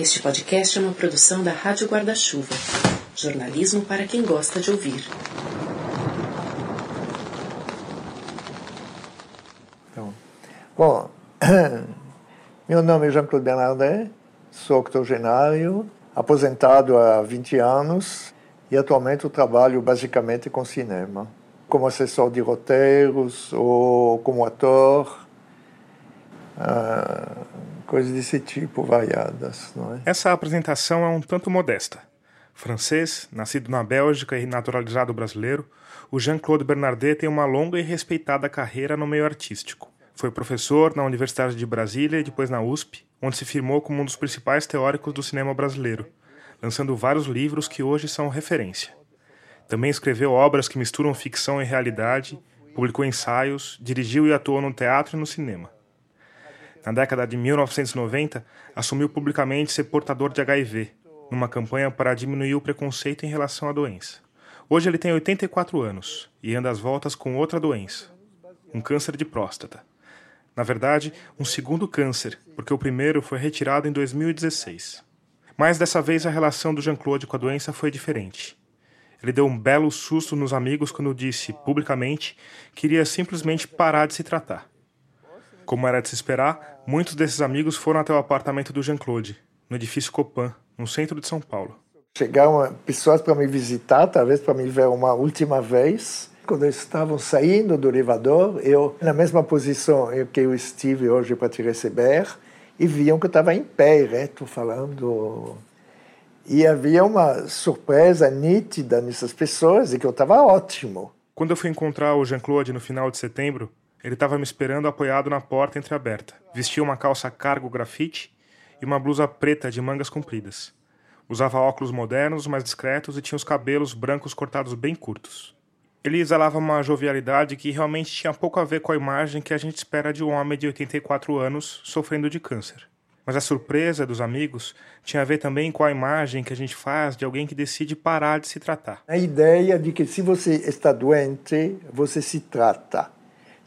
Este podcast é uma produção da Rádio Guarda-Chuva. Jornalismo para quem gosta de ouvir. Então, bom, meu nome é Jean-Claude Bernardet, sou octogenário, aposentado há 20 anos e atualmente eu trabalho basicamente com cinema, como assessor de roteiros ou como ator, ah, coisas desse tipo variadas. Não é? Essa apresentação é um tanto modesta. Francês, nascido na Bélgica e naturalizado brasileiro, o Jean-Claude Bernardet tem uma longa e respeitada carreira no meio artístico. Foi professor na Universidade de Brasília e depois na USP, onde se firmou como um dos principais teóricos do cinema brasileiro, lançando vários livros que hoje são referência. Também escreveu obras que misturam ficção e realidade, publicou ensaios, dirigiu e atuou no teatro e no cinema. Na década de 1990, assumiu publicamente ser portador de HIV, numa campanha para diminuir o preconceito em relação à doença. Hoje ele tem 84 anos e anda às voltas com outra doença, um câncer de próstata. Na verdade, um segundo câncer, porque o primeiro foi retirado em 2016. Mas dessa vez a relação do Jean-Claude com a doença foi diferente. Ele deu um belo susto nos amigos quando disse, publicamente, que iria simplesmente parar de se tratar. Como era de se esperar, muitos desses amigos foram até o apartamento do Jean-Claude, no edifício Copan, no centro de São Paulo. Chegaram pessoas para me visitar, talvez para me ver uma última vez, quando estavam saindo do elevador, eu, na mesma posição que eu estive hoje para te receber, e viam que eu estava em pé, reto, falando. E havia uma surpresa nítida nessas pessoas e que eu estava ótimo. Quando eu fui encontrar o Jean-Claude no final de setembro, ele estava me esperando apoiado na porta entreaberta. Vestia uma calça cargo grafite e uma blusa preta de mangas compridas. Usava óculos modernos, mais discretos e tinha os cabelos brancos cortados bem curtos. Ele exalava uma jovialidade que realmente tinha pouco a ver com a imagem que a gente espera de um homem de 84 anos sofrendo de câncer. Mas a surpresa dos amigos tinha a ver também com a imagem que a gente faz de alguém que decide parar de se tratar. A ideia de que se você está doente, você se trata.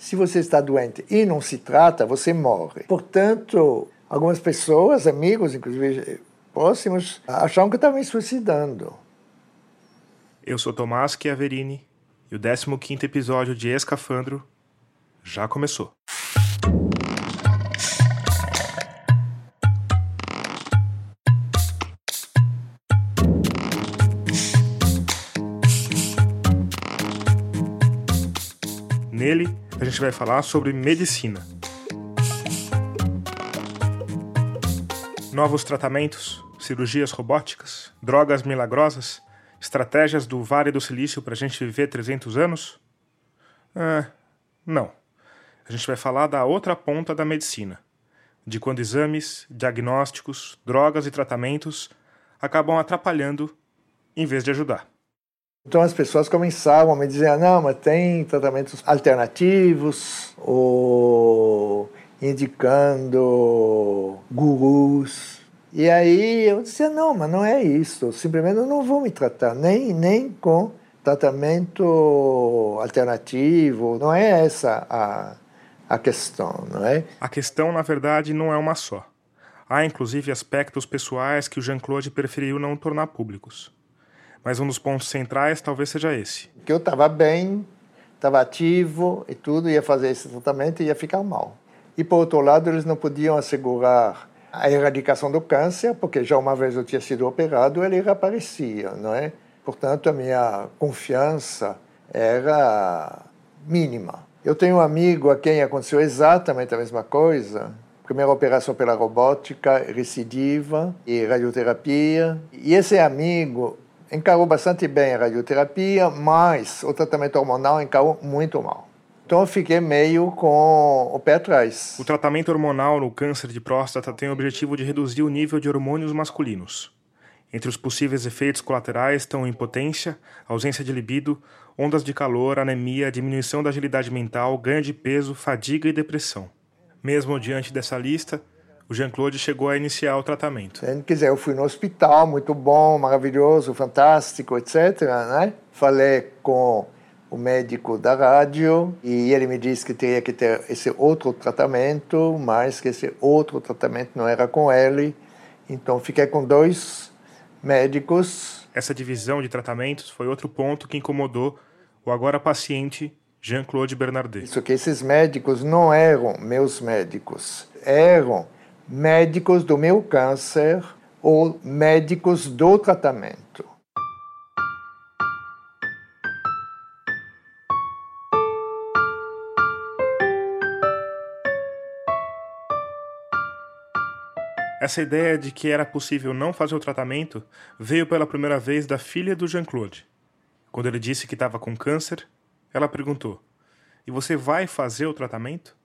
Se você está doente e não se trata, você morre. Portanto, algumas pessoas, amigos, inclusive próximos, achavam que estava me suicidando. Eu sou Tomás Chiaverini e o 15 episódio de Escafandro já começou. Nele, a gente vai falar sobre medicina. Novos tratamentos, cirurgias robóticas, drogas milagrosas Estratégias do Vale do Silício para a gente viver 300 anos? É, não. A gente vai falar da outra ponta da medicina, de quando exames, diagnósticos, drogas e tratamentos acabam atrapalhando em vez de ajudar. Então as pessoas começavam a me dizer: não, mas tem tratamentos alternativos, ou indicando gurus e aí eu disse, não, mas não é isso. Simplesmente eu não vou me tratar, nem, nem com tratamento alternativo. Não é essa a, a questão, não é? A questão, na verdade, não é uma só. Há, inclusive, aspectos pessoais que o Jean-Claude preferiu não tornar públicos. Mas um dos pontos centrais talvez seja esse. Que eu estava bem, estava ativo e tudo, ia fazer esse tratamento e ia ficar mal. E, por outro lado, eles não podiam assegurar a erradicação do câncer, porque já uma vez eu tinha sido operado, ele reaparecia, não é? Portanto, a minha confiança era mínima. Eu tenho um amigo a quem aconteceu exatamente a mesma coisa. Primeira operação pela robótica, recidiva e radioterapia. E esse amigo encarou bastante bem a radioterapia, mas o tratamento hormonal encarou muito mal. Então eu fiquei meio com o pé atrás. O tratamento hormonal no câncer de próstata tem o objetivo de reduzir o nível de hormônios masculinos. Entre os possíveis efeitos colaterais estão impotência, ausência de libido, ondas de calor, anemia, diminuição da agilidade mental, ganho de peso, fadiga e depressão. Mesmo diante dessa lista, o Jean-Claude chegou a iniciar o tratamento. Quer dizer, eu fui no hospital, muito bom, maravilhoso, fantástico, etc. Né? Falei com o médico da rádio e ele me disse que teria que ter esse outro tratamento, mas que esse outro tratamento não era com ele Então fiquei com dois médicos. Essa divisão de tratamentos foi outro ponto que incomodou o agora paciente Jean-Claude Bernardet. Isso que esses médicos não eram meus médicos, eram médicos do meu câncer ou médicos do tratamento. Essa ideia de que era possível não fazer o tratamento veio pela primeira vez da filha do Jean-Claude. Quando ele disse que estava com câncer, ela perguntou: E você vai fazer o tratamento?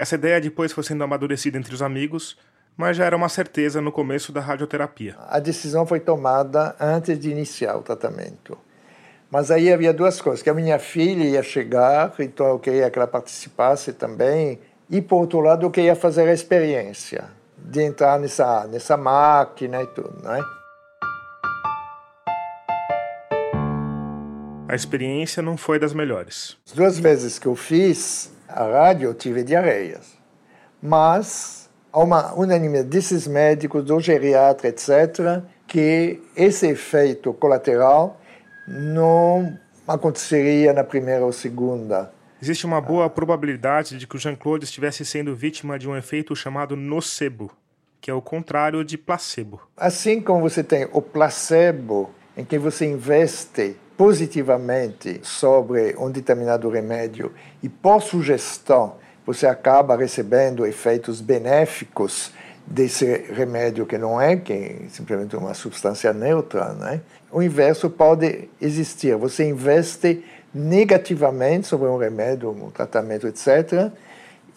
Essa ideia depois foi sendo amadurecida entre os amigos, mas já era uma certeza no começo da radioterapia. A decisão foi tomada antes de iniciar o tratamento. Mas aí havia duas coisas: que a minha filha ia chegar, então eu queria que ela participasse também, e por outro lado, eu queria fazer a experiência de entrar nessa, nessa máquina e tudo, não é? A experiência não foi das melhores. As duas vezes que eu fiz a rádio, eu tive diarreias. Mas há uma unanimidade desses médicos, do geriatra, etc., que esse efeito colateral não aconteceria na primeira ou segunda Existe uma boa probabilidade de que o Jean-Claude estivesse sendo vítima de um efeito chamado nocebo, que é o contrário de placebo. Assim como você tem o placebo, em que você investe positivamente sobre um determinado remédio e por sugestão você acaba recebendo efeitos benéficos desse remédio que não é que é simplesmente uma substância neutra, né? O inverso pode existir. Você investe negativamente sobre um remédio, um tratamento, etc.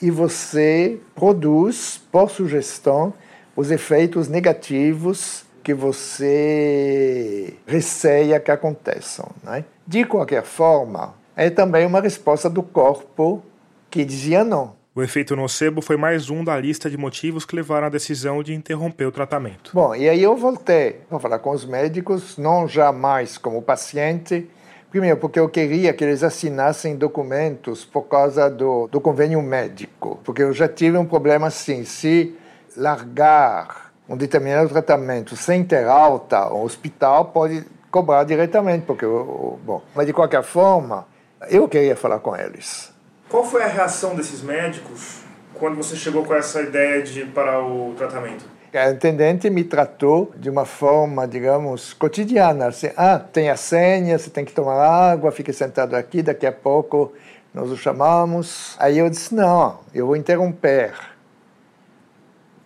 E você produz, por sugestão, os efeitos negativos que você receia que aconteçam. Né? De qualquer forma, é também uma resposta do corpo que dizia não. O efeito nocebo foi mais um da lista de motivos que levaram à decisão de interromper o tratamento. Bom, e aí eu voltei para falar com os médicos, não jamais como paciente, Primeiro, porque eu queria que eles assinassem documentos por causa do, do convênio médico. Porque eu já tive um problema assim: se largar um determinado tratamento sem ter alta, o hospital pode cobrar diretamente. Porque, bom, mas de qualquer forma, eu queria falar com eles. Qual foi a reação desses médicos quando você chegou com essa ideia de parar o tratamento? A intendente me tratou de uma forma, digamos, cotidiana. Assim, ah, tem a senha, você tem que tomar água, fique sentado aqui, daqui a pouco nós o chamamos. Aí eu disse, não, eu vou interromper.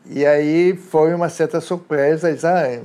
E aí foi uma certa surpresa, disse, ah,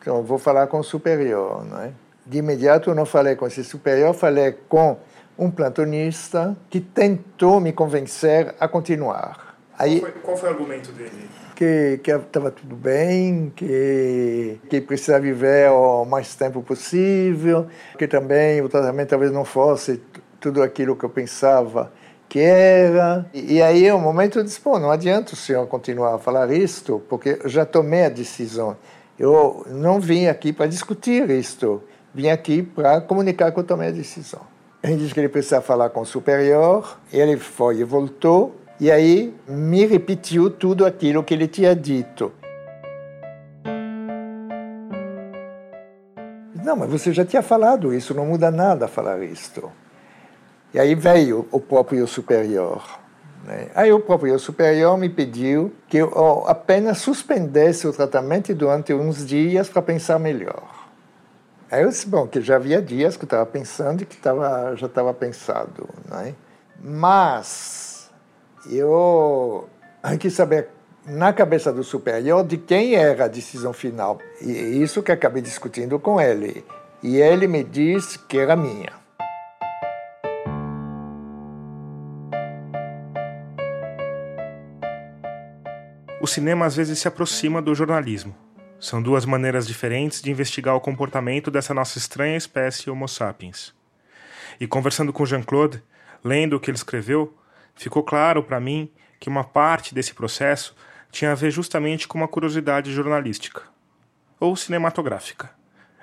então vou falar com o superior, não é? De imediato eu não falei com esse superior, falei com um plantonista que tentou me convencer a continuar. Aí, qual, foi, qual foi o argumento dele? que estava tudo bem, que, que precisava viver o mais tempo possível, que também o tratamento talvez não fosse tudo aquilo que eu pensava que era. E, e aí, um momento, disse: Pô, não adianta o senhor continuar a falar isto, porque eu já tomei a decisão. Eu não vim aqui para discutir isto, vim aqui para comunicar que eu tomei a decisão. Ele disse que ele precisava falar com o superior, ele foi e voltou. E aí me repetiu tudo aquilo que ele tinha dito. Não, mas você já tinha falado isso, não muda nada falar isto. E aí veio o próprio superior. Né? Aí o próprio superior me pediu que eu apenas suspendesse o tratamento durante uns dias para pensar melhor. Aí eu disse, bom, que já havia dias que eu estava pensando e que tava, já estava pensado. Né? Mas eu quis saber na cabeça do superior de quem era a decisão final. E isso que acabei discutindo com ele. E ele me disse que era minha. O cinema às vezes se aproxima do jornalismo. São duas maneiras diferentes de investigar o comportamento dessa nossa estranha espécie Homo sapiens. E conversando com Jean-Claude, lendo o que ele escreveu, ficou claro para mim que uma parte desse processo tinha a ver justamente com uma curiosidade jornalística ou cinematográfica.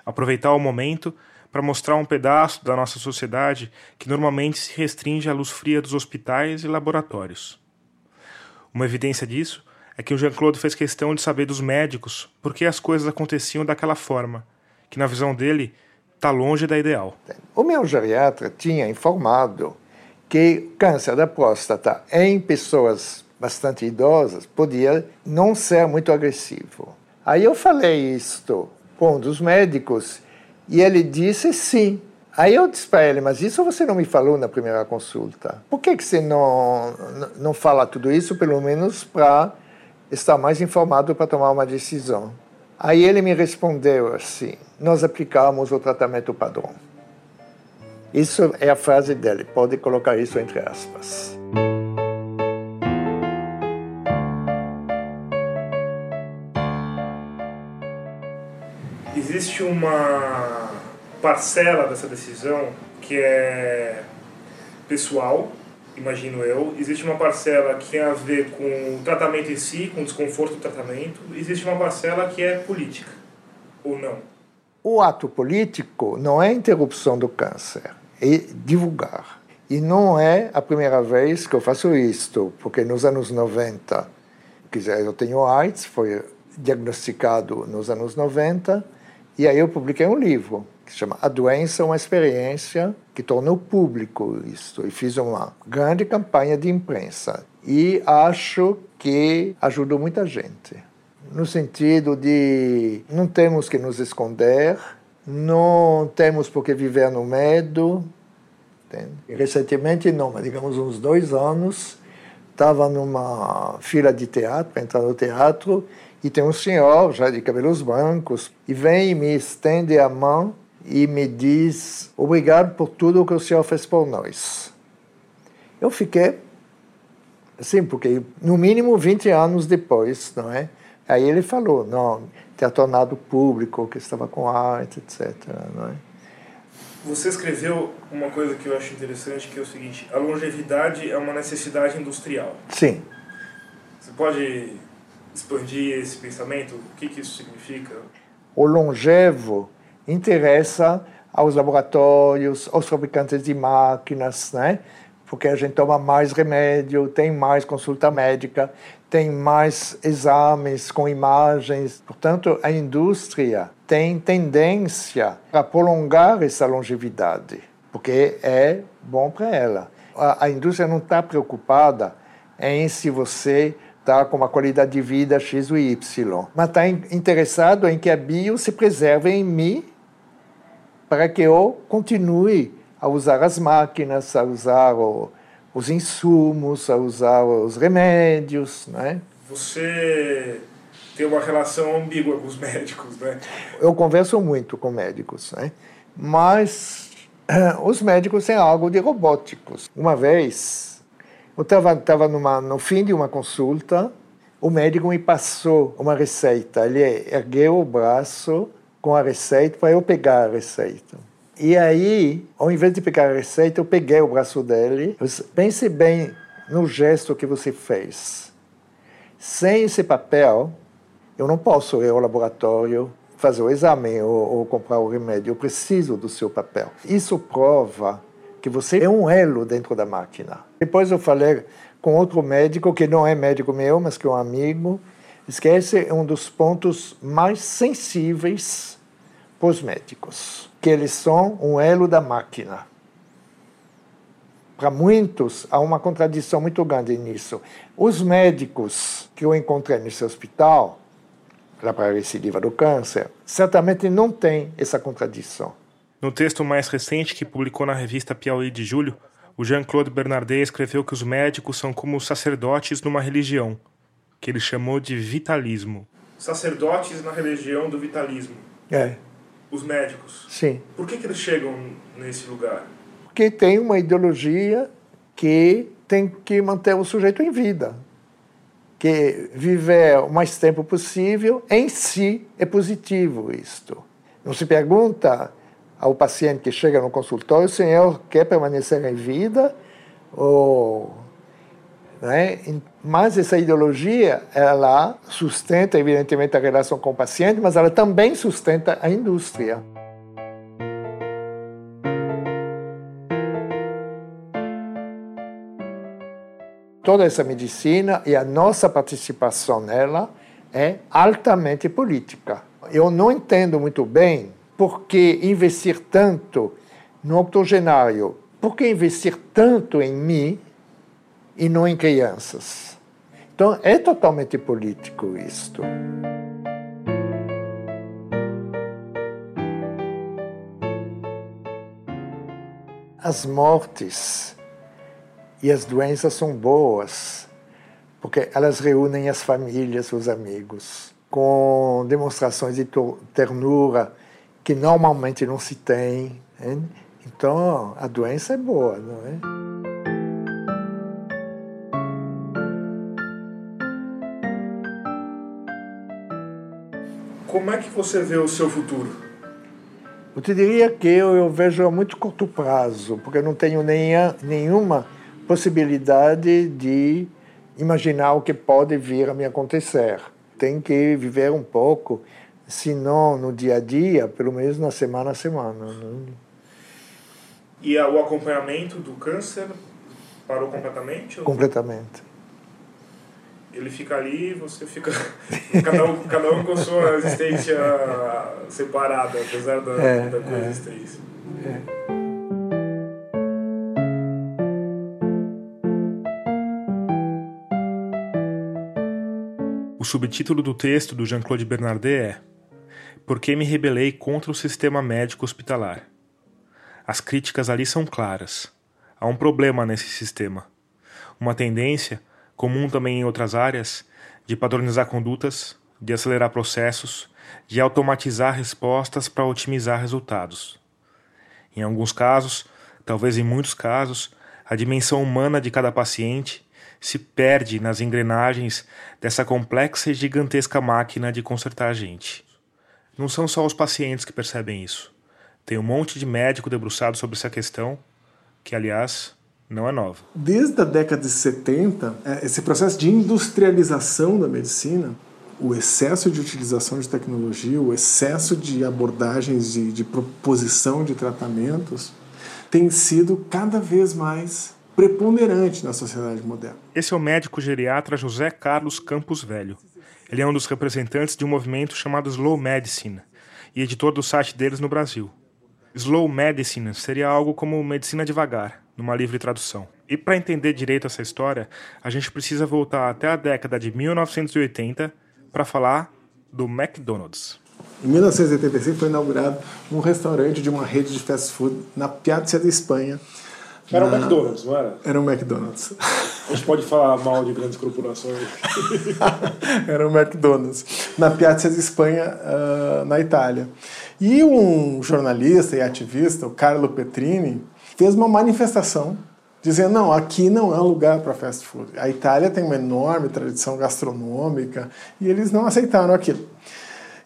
Aproveitar o momento para mostrar um pedaço da nossa sociedade que normalmente se restringe à luz fria dos hospitais e laboratórios. Uma evidência disso é que o Jean-Claude fez questão de saber dos médicos por que as coisas aconteciam daquela forma, que na visão dele está longe da ideal. O meu geriatra tinha informado que câncer da próstata em pessoas bastante idosas podia não ser muito agressivo. Aí eu falei isto com um dos médicos e ele disse sim. Aí eu disse para ele, mas isso você não me falou na primeira consulta. Por que, que você não, não fala tudo isso, pelo menos para estar mais informado para tomar uma decisão? Aí ele me respondeu assim: nós aplicamos o tratamento padrão. Isso é a frase dele, pode colocar isso entre aspas. Existe uma parcela dessa decisão que é pessoal, imagino eu. Existe uma parcela que tem a ver com o tratamento em si, com o desconforto do tratamento. Existe uma parcela que é política, ou não? O ato político não é interrupção do câncer, é divulgar. E não é a primeira vez que eu faço isto, porque nos anos 90, quer dizer, eu tenho AIDS, foi diagnosticado nos anos 90, e aí eu publiquei um livro que se chama A Doença, uma Experiência, que tornou público isto. E fiz uma grande campanha de imprensa. E acho que ajudou muita gente. No sentido de não temos que nos esconder, não temos por que viver no medo. Recentemente, não, mas digamos uns dois anos, estava numa fila de teatro, entrar no teatro, e tem um senhor já de cabelos brancos e vem e me estende a mão e me diz obrigado por tudo que o senhor fez por nós. Eu fiquei assim, porque no mínimo 20 anos depois, não é? Aí ele falou, não, ter tornado público que estava com arte, etc. Não é? Você escreveu uma coisa que eu acho interessante, que é o seguinte: a longevidade é uma necessidade industrial. Sim. Você pode expandir esse pensamento? O que, que isso significa? O longevo interessa aos laboratórios, aos fabricantes de máquinas, né? porque a gente toma mais remédio, tem mais consulta médica, tem mais exames com imagens. Portanto, a indústria tem tendência a prolongar essa longevidade, porque é bom para ela. A, a indústria não está preocupada em se você está com uma qualidade de vida X ou Y, mas está interessado em que a bio se preserve em mim para que eu continue a usar as máquinas, a usar o, os insumos, a usar os remédios, né? Você tem uma relação ambígua com os médicos, né? Eu converso muito com médicos, né? Mas os médicos têm algo de robóticos. Uma vez eu estava tava no fim de uma consulta, o médico me passou uma receita. Ele ergueu o braço com a receita para eu pegar a receita. E aí, ao invés de pegar a receita, eu peguei o braço dele. Pense bem no gesto que você fez. Sem esse papel, eu não posso ir ao laboratório fazer o exame ou, ou comprar o remédio. Eu preciso do seu papel. Isso prova que você é um elo dentro da máquina. Depois eu falei com outro médico, que não é médico meu, mas que é um amigo, esse é um dos pontos mais sensíveis para os médicos, que eles são um elo da máquina. Para muitos, há uma contradição muito grande nisso. Os médicos que eu encontrei nesse hospital, lá para a recidiva do câncer, certamente não têm essa contradição. No texto mais recente que publicou na revista Piauí de julho, o Jean-Claude Bernardet escreveu que os médicos são como sacerdotes numa religião, que ele chamou de vitalismo. Sacerdotes na religião do vitalismo. É. Os médicos. Sim. Por que, que eles chegam nesse lugar? Porque tem uma ideologia que tem que manter o sujeito em vida. Que viver o mais tempo possível, em si, é positivo isto. Não se pergunta ao paciente que chega no consultório, o senhor quer permanecer em vida ou né? Mas essa ideologia, ela sustenta, evidentemente, a relação com o paciente, mas ela também sustenta a indústria. Toda essa medicina e a nossa participação nela é altamente política. Eu não entendo muito bem por que investir tanto no octogenário, por que investir tanto em mim e não em crianças. Então é totalmente político isto. As mortes e as doenças são boas, porque elas reúnem as famílias, os amigos, com demonstrações de ternura que normalmente não se tem. Hein? Então, a doença é boa, não é? Como é que você vê o seu futuro? Eu te diria que eu, eu vejo a muito curto prazo, porque eu não tenho nenhuma, nenhuma possibilidade de imaginar o que pode vir a me acontecer. Tem que viver um pouco, se não no dia a dia, pelo menos na semana a semana. Né? E o acompanhamento do câncer parou completamente? Completamente. Ele fica ali, você fica. cada, um, cada um com sua existência separada, apesar da, é, da coexistência. É, é. O subtítulo do texto do Jean-Claude Bernardet é Por que me rebelei contra o sistema médico hospitalar? As críticas ali são claras. Há um problema nesse sistema. Uma tendência, comum também em outras áreas, de padronizar condutas, de acelerar processos, de automatizar respostas para otimizar resultados. Em alguns casos, talvez em muitos casos, a dimensão humana de cada paciente se perde nas engrenagens dessa complexa e gigantesca máquina de consertar a gente. Não são só os pacientes que percebem isso. Tem um monte de médico debruçado sobre essa questão, que, aliás, não é nova. Desde a década de 70, é, esse processo de industrialização da medicina, o excesso de utilização de tecnologia, o excesso de abordagens de, de proposição de tratamentos, tem sido cada vez mais preponderante na sociedade moderna. Esse é o médico geriatra José Carlos Campos Velho. Ele é um dos representantes de um movimento chamado Slow Medicine e editor do site deles no Brasil. Slow Medicine seria algo como medicina devagar, numa livre tradução. E para entender direito essa história, a gente precisa voltar até a década de 1980 para falar do McDonald's. Em 1985 foi inaugurado um restaurante de uma rede de fast food na Piazza da Espanha, era um McDonald's, não era? Era um McDonald's. A gente pode falar mal de grandes corporações. era um McDonald's. Na Piazza di Espanha, uh, na Itália. E um jornalista e ativista, o Carlo Petrini, fez uma manifestação dizendo: não, aqui não é um lugar para fast food. A Itália tem uma enorme tradição gastronômica e eles não aceitaram aquilo.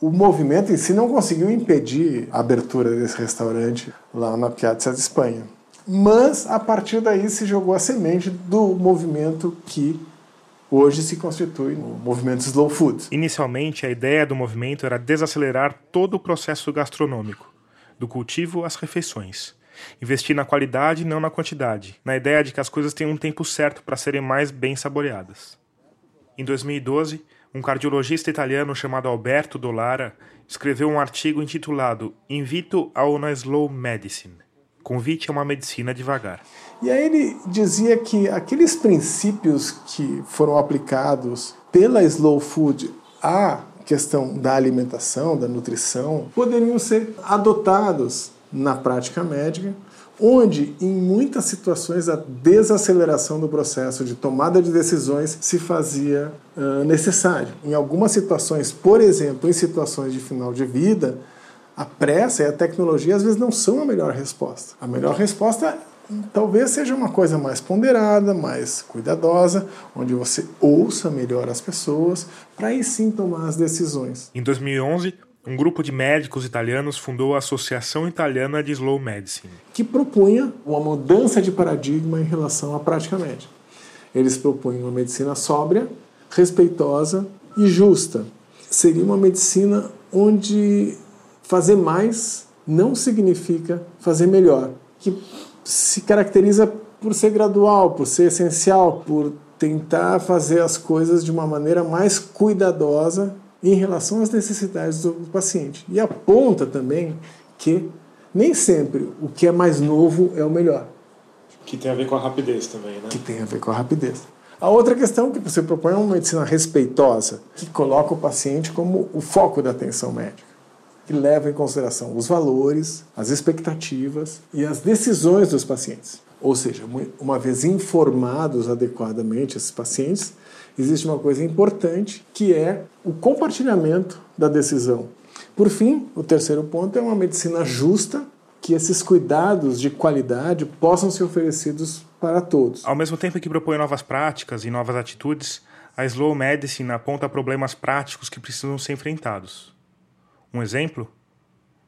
O movimento em si não conseguiu impedir a abertura desse restaurante lá na Piazza di Espanha mas a partir daí se jogou a semente do movimento que hoje se constitui no movimento Slow Food. Inicialmente, a ideia do movimento era desacelerar todo o processo gastronômico, do cultivo às refeições. Investir na qualidade e não na quantidade, na ideia de que as coisas têm um tempo certo para serem mais bem saboreadas. Em 2012, um cardiologista italiano chamado Alberto Dollara escreveu um artigo intitulado Invito a una Slow Medicine Convite a uma medicina devagar. E aí ele dizia que aqueles princípios que foram aplicados pela slow food à questão da alimentação, da nutrição, poderiam ser adotados na prática médica, onde em muitas situações a desaceleração do processo de tomada de decisões se fazia uh, necessário. Em algumas situações, por exemplo, em situações de final de vida, a pressa e a tecnologia às vezes não são a melhor resposta. A melhor resposta talvez seja uma coisa mais ponderada, mais cuidadosa, onde você ouça melhor as pessoas para aí sim tomar as decisões. Em 2011, um grupo de médicos italianos fundou a Associação Italiana de Slow Medicine, que propunha uma mudança de paradigma em relação à prática médica. Eles propunham uma medicina sóbria, respeitosa e justa. Seria uma medicina onde fazer mais não significa fazer melhor, que se caracteriza por ser gradual, por ser essencial, por tentar fazer as coisas de uma maneira mais cuidadosa em relação às necessidades do paciente. E aponta também que nem sempre o que é mais novo é o melhor. Que tem a ver com a rapidez também, né? Que tem a ver com a rapidez. A outra questão que você propõe é uma medicina respeitosa, que coloca o paciente como o foco da atenção médica, que leva em consideração os valores, as expectativas e as decisões dos pacientes. Ou seja, uma vez informados adequadamente esses pacientes, existe uma coisa importante que é o compartilhamento da decisão. Por fim, o terceiro ponto é uma medicina justa, que esses cuidados de qualidade possam ser oferecidos para todos. Ao mesmo tempo que propõe novas práticas e novas atitudes, a Slow Medicine aponta problemas práticos que precisam ser enfrentados. Um exemplo?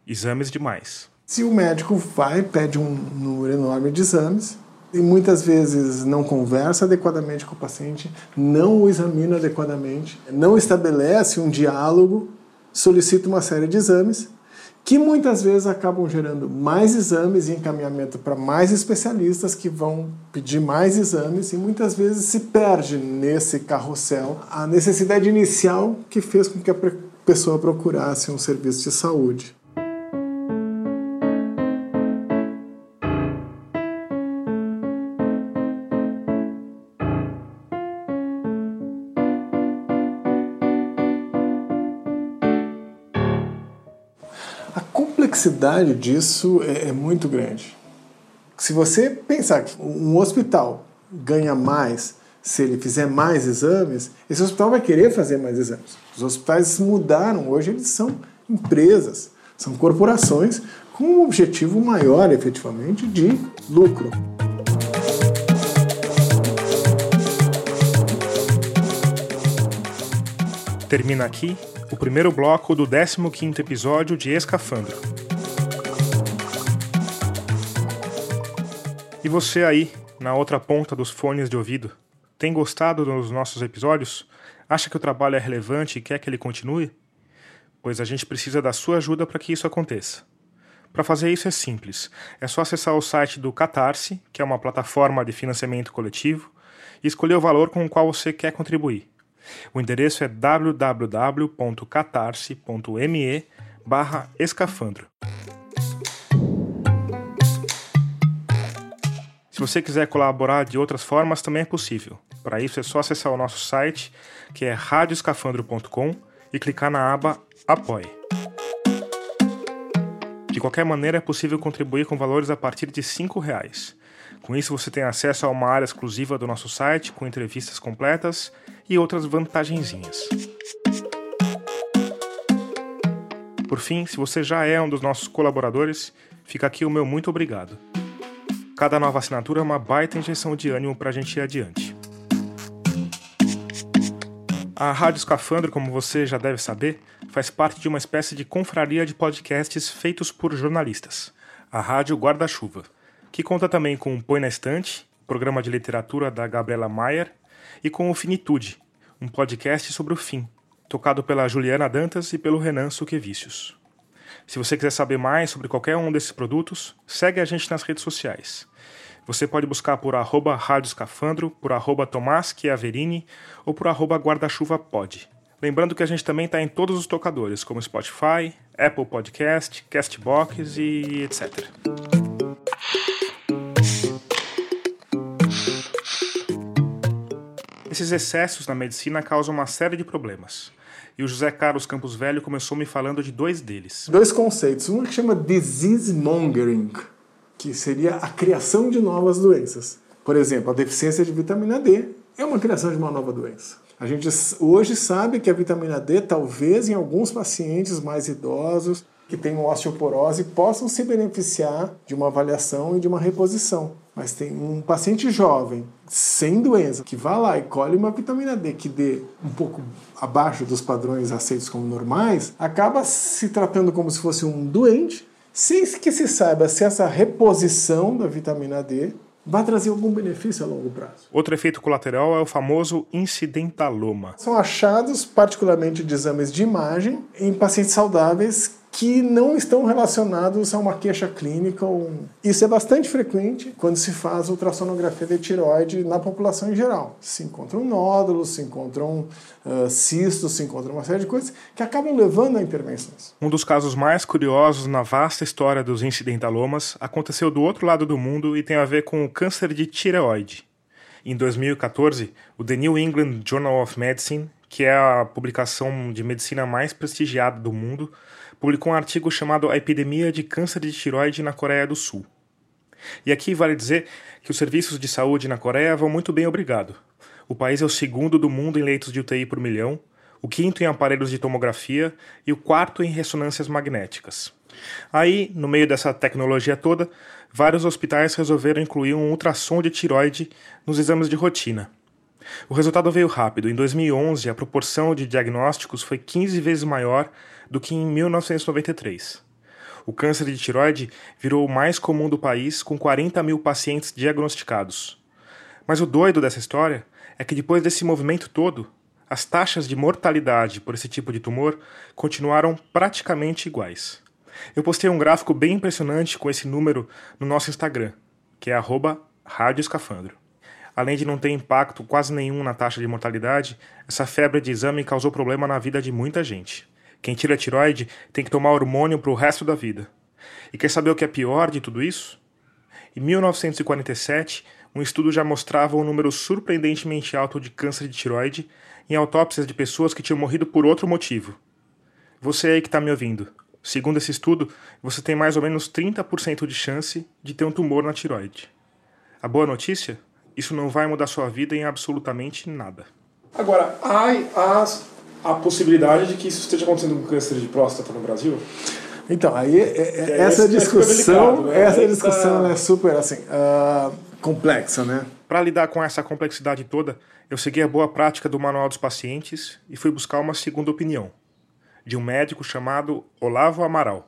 Exames demais. Se o médico vai, pede um número enorme de exames, e muitas vezes não conversa adequadamente com o paciente, não o examina adequadamente, não estabelece um diálogo, solicita uma série de exames, que muitas vezes acabam gerando mais exames e encaminhamento para mais especialistas que vão pedir mais exames e muitas vezes se perde nesse carrossel a necessidade inicial que fez com que a pessoa procurasse um serviço de saúde. complexidade disso é, é muito grande. Se você pensar que um hospital ganha mais se ele fizer mais exames, esse hospital vai querer fazer mais exames. Os hospitais mudaram, hoje eles são empresas, são corporações com um objetivo maior, efetivamente, de lucro. Termina aqui o primeiro bloco do 15º episódio de Escafandro. E você aí, na outra ponta dos fones de ouvido, tem gostado dos nossos episódios? Acha que o trabalho é relevante e quer que ele continue? Pois a gente precisa da sua ajuda para que isso aconteça. Para fazer isso é simples. É só acessar o site do Catarse, que é uma plataforma de financiamento coletivo, e escolher o valor com o qual você quer contribuir. O endereço é www.catarse.me barra escafandro. Se você quiser colaborar de outras formas, também é possível. Para isso é só acessar o nosso site, que é radioscafandro.com, e clicar na aba Apoie. De qualquer maneira, é possível contribuir com valores a partir de R$ reais. Com isso, você tem acesso a uma área exclusiva do nosso site, com entrevistas completas e outras vantagenzinhas. Por fim, se você já é um dos nossos colaboradores, fica aqui o meu muito obrigado. Cada nova assinatura é uma baita injeção de ânimo para a gente ir adiante. A Rádio Escafandro, como você já deve saber, faz parte de uma espécie de confraria de podcasts feitos por jornalistas, a Rádio Guarda-Chuva, que conta também com o Põe na Estante, programa de literatura da Gabriela Maier, e com o Finitude, um podcast sobre o fim, tocado pela Juliana Dantas e pelo Renan Suquevicius. Se você quiser saber mais sobre qualquer um desses produtos, segue a gente nas redes sociais. Você pode buscar por arroba Rádio Escafandro, por arroba Tomás Chiaverini ou por arroba Guarda-Chuva. Lembrando que a gente também está em todos os tocadores, como Spotify, Apple Podcast, Castbox e etc. Esses excessos na medicina causam uma série de problemas. E o José Carlos Campos Velho começou me falando de dois deles. Dois conceitos. Um que chama disease mongering, que seria a criação de novas doenças. Por exemplo, a deficiência de vitamina D é uma criação de uma nova doença. A gente hoje sabe que a vitamina D, talvez em alguns pacientes mais idosos que tenham osteoporose, possam se beneficiar de uma avaliação e de uma reposição. Mas tem um paciente jovem, sem doença, que vá lá e colhe uma vitamina D que dê um pouco abaixo dos padrões aceitos como normais, acaba se tratando como se fosse um doente sem que se saiba se essa reposição da vitamina D vai trazer algum benefício a longo prazo. Outro efeito colateral é o famoso incidentaloma. São achados, particularmente de exames de imagem, em pacientes saudáveis que não estão relacionados a uma queixa clínica. Isso é bastante frequente quando se faz ultrassonografia de tiroide na população em geral. Se encontram nódulos, se encontram uh, cistos, se encontram uma série de coisas que acabam levando a intervenções. Um dos casos mais curiosos na vasta história dos incidentalomas aconteceu do outro lado do mundo e tem a ver com o câncer de tireoide. Em 2014, o The New England Journal of Medicine, que é a publicação de medicina mais prestigiada do mundo, publicou um artigo chamado A Epidemia de Câncer de Tiroide na Coreia do Sul. E aqui vale dizer que os serviços de saúde na Coreia vão muito bem, obrigado. O país é o segundo do mundo em leitos de UTI por milhão, o quinto em aparelhos de tomografia e o quarto em ressonâncias magnéticas. Aí, no meio dessa tecnologia toda, vários hospitais resolveram incluir um ultrassom de tiroide nos exames de rotina. O resultado veio rápido. Em 2011, a proporção de diagnósticos foi 15 vezes maior do que em 1993. O câncer de tiroide virou o mais comum do país, com 40 mil pacientes diagnosticados. Mas o doido dessa história é que depois desse movimento todo, as taxas de mortalidade por esse tipo de tumor continuaram praticamente iguais. Eu postei um gráfico bem impressionante com esse número no nosso Instagram, que é arroba Além de não ter impacto quase nenhum na taxa de mortalidade, essa febre de exame causou problema na vida de muita gente. Quem tira tiroide tem que tomar hormônio para o resto da vida. E quer saber o que é pior de tudo isso? Em 1947, um estudo já mostrava um número surpreendentemente alto de câncer de tiroide em autópsias de pessoas que tinham morrido por outro motivo. Você aí que está me ouvindo, segundo esse estudo, você tem mais ou menos 30% de chance de ter um tumor na tiroide. A boa notícia? Isso não vai mudar sua vida em absolutamente nada. Agora, há as a possibilidade de que isso esteja acontecendo com câncer de próstata no Brasil? Então, aí é, é, é essa discussão, delicado, né? essa discussão é super assim, uh, complexa, né? Para lidar com essa complexidade toda, eu segui a boa prática do Manual dos Pacientes e fui buscar uma segunda opinião, de um médico chamado Olavo Amaral.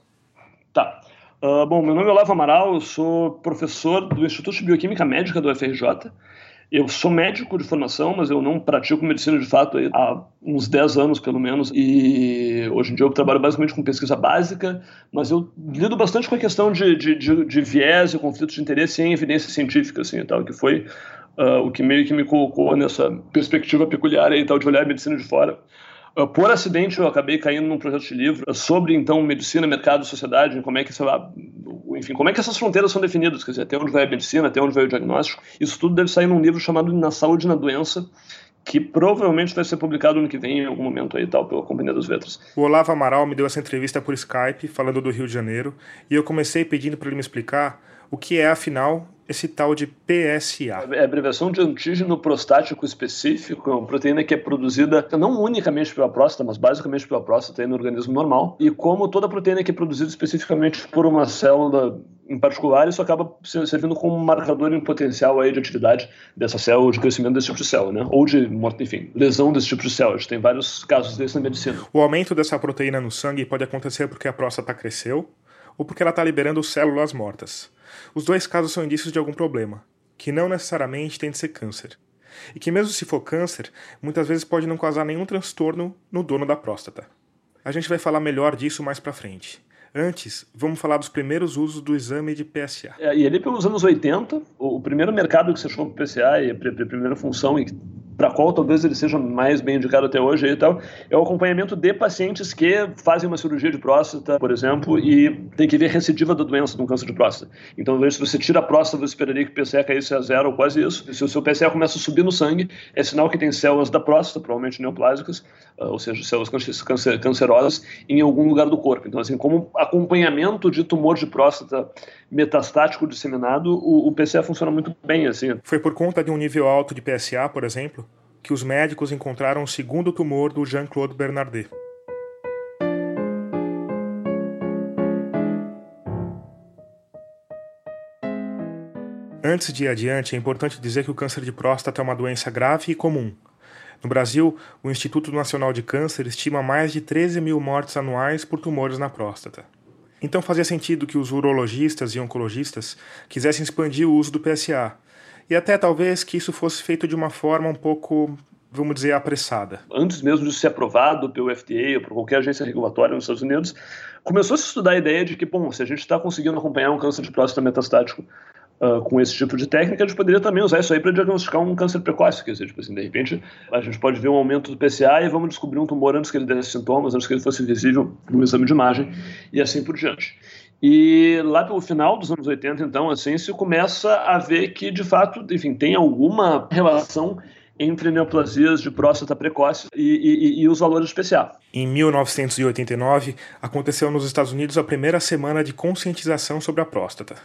Tá. Uh, bom, meu nome é Olavo Amaral, eu sou professor do Instituto de Bioquímica Médica do FRJ eu sou médico de formação, mas eu não pratico medicina de fato há uns 10 anos, pelo menos. E hoje em dia eu trabalho basicamente com pesquisa básica, mas eu lido bastante com a questão de, de, de, de viés e conflito de interesse em evidência científica, assim, e tal, que foi uh, o que meio que me colocou nessa perspectiva peculiar aí, tal, de olhar a medicina de fora. Uh, por acidente, eu acabei caindo num projeto de livro sobre, então, medicina, mercado, sociedade, como é que, sei lá, enfim, como é que essas fronteiras são definidas, quer dizer, até onde vai a medicina, até onde vai o diagnóstico. Isso tudo deve sair num livro chamado Na Saúde e na Doença, que provavelmente vai ser publicado no que vem, em algum momento aí, tal, pela Companhia das Letras. O Olavo Amaral me deu essa entrevista por Skype, falando do Rio de Janeiro, e eu comecei pedindo para ele me explicar o que é, afinal, esse tal de PSA? É a abreviação de antígeno prostático específico, é uma proteína que é produzida não unicamente pela próstata, mas basicamente pela próstata no organismo normal. E como toda proteína que é produzida especificamente por uma célula em particular, isso acaba servindo como marcador em potencial aí de atividade dessa célula, de crescimento desse tipo de célula, né? Ou de, enfim, lesão desse tipo de célula. A gente tem vários casos desses na medicina. O aumento dessa proteína no sangue pode acontecer porque a próstata cresceu ou porque ela está liberando células mortas. Os dois casos são indícios de algum problema, que não necessariamente tem de ser câncer. E que, mesmo se for câncer, muitas vezes pode não causar nenhum transtorno no dono da próstata. A gente vai falar melhor disso mais pra frente. Antes, vamos falar dos primeiros usos do exame de PSA. É, e ali pelos anos 80, o primeiro mercado que se achou para PSA e a primeira função e para qual talvez ele seja mais bem indicado até hoje e tal, é o acompanhamento de pacientes que fazem uma cirurgia de próstata, por exemplo, e tem que ver recidiva da doença um câncer de próstata. Então, se você tira a próstata, você esperaria que o PSA caísse a zero ou quase isso. Se o seu PSA começa a subir no sangue, é sinal que tem células da próstata, provavelmente neoplásicas, ah, ou seja, células cancer cancerosas, em algum lugar do corpo. Então, assim, como acompanhamento de tumor de próstata metastático disseminado, o, o PSA funciona muito bem. Assim. Foi por conta de um nível alto de PSA, por exemplo, que os médicos encontraram o segundo tumor do Jean-Claude Bernardet. Antes de ir adiante, é importante dizer que o câncer de próstata é uma doença grave e comum. No Brasil, o Instituto Nacional de Câncer estima mais de 13 mil mortes anuais por tumores na próstata. Então fazia sentido que os urologistas e oncologistas quisessem expandir o uso do PSA, e até talvez que isso fosse feito de uma forma um pouco vamos dizer, apressada. Antes mesmo de ser aprovado pelo FDA ou por qualquer agência regulatória nos Estados Unidos, começou a se estudar a ideia de que, bom, se a gente está conseguindo acompanhar um câncer de próstata metastático uh, com esse tipo de técnica, a gente poderia também usar isso aí para diagnosticar um câncer precoce, quer dizer, tipo assim, de repente a gente pode ver um aumento do PSA e vamos descobrir um tumor antes que ele desse sintomas, antes que ele fosse visível no exame de imagem e assim por diante. E lá pelo final dos anos 80, então, assim, se começa a ver que, de fato, enfim, tem alguma relação entre neoplasias de próstata precoce e, e, e, os valores de PCA. Em 1989, aconteceu nos Estados Unidos a primeira semana de conscientização sobre a próstata.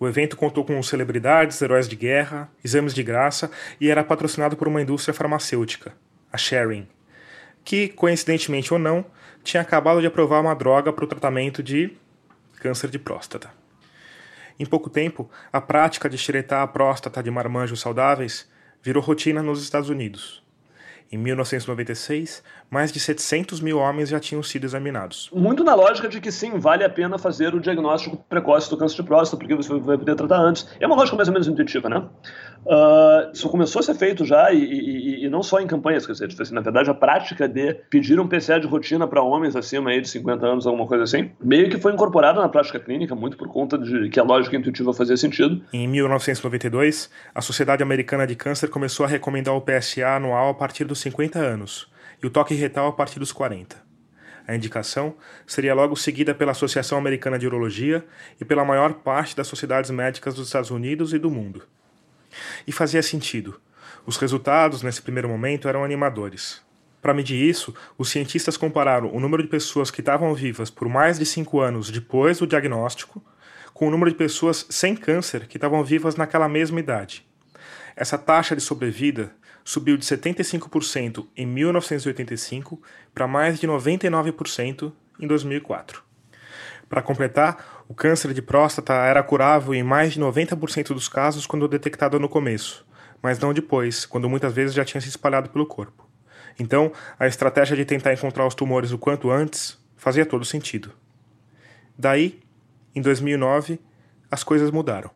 O evento contou com celebridades, heróis de guerra, exames de graça e era patrocinado por uma indústria farmacêutica, a Sharing, que, coincidentemente ou não, tinha acabado de aprovar uma droga para o tratamento de câncer de próstata. Em pouco tempo, a prática de xeretar a próstata de marmanjos saudáveis virou rotina nos Estados Unidos. Em 1996, mais de 700 mil homens já tinham sido examinados. Muito na lógica de que sim, vale a pena fazer o diagnóstico precoce do câncer de próstata, porque você vai poder tratar antes. É uma lógica mais ou menos intuitiva, né? Uh, isso começou a ser feito já, e, e, e não só em campanhas, quer dizer, tipo assim, na verdade, a prática de pedir um PCA de rotina para homens acima aí de 50 anos, alguma coisa assim, meio que foi incorporada na prática clínica, muito por conta de que a lógica intuitiva fazia sentido. Em 1992, a Sociedade Americana de Câncer começou a recomendar o PSA anual a partir dos 50 anos e o toque retal a partir dos 40. A indicação seria logo seguida pela Associação Americana de Urologia e pela maior parte das sociedades médicas dos Estados Unidos e do mundo. E fazia sentido. Os resultados, nesse primeiro momento, eram animadores. Para medir isso, os cientistas compararam o número de pessoas que estavam vivas por mais de 5 anos depois do diagnóstico com o número de pessoas sem câncer que estavam vivas naquela mesma idade. Essa taxa de sobrevida subiu de 75% em 1985 para mais de 99% em 2004. Para completar, o câncer de próstata era curável em mais de 90% dos casos quando detectado no começo, mas não depois, quando muitas vezes já tinha se espalhado pelo corpo. Então, a estratégia de tentar encontrar os tumores o quanto antes fazia todo sentido. Daí, em 2009, as coisas mudaram.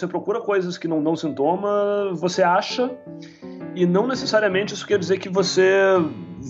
Você procura coisas que não dão sintoma, você acha e não necessariamente isso quer dizer que você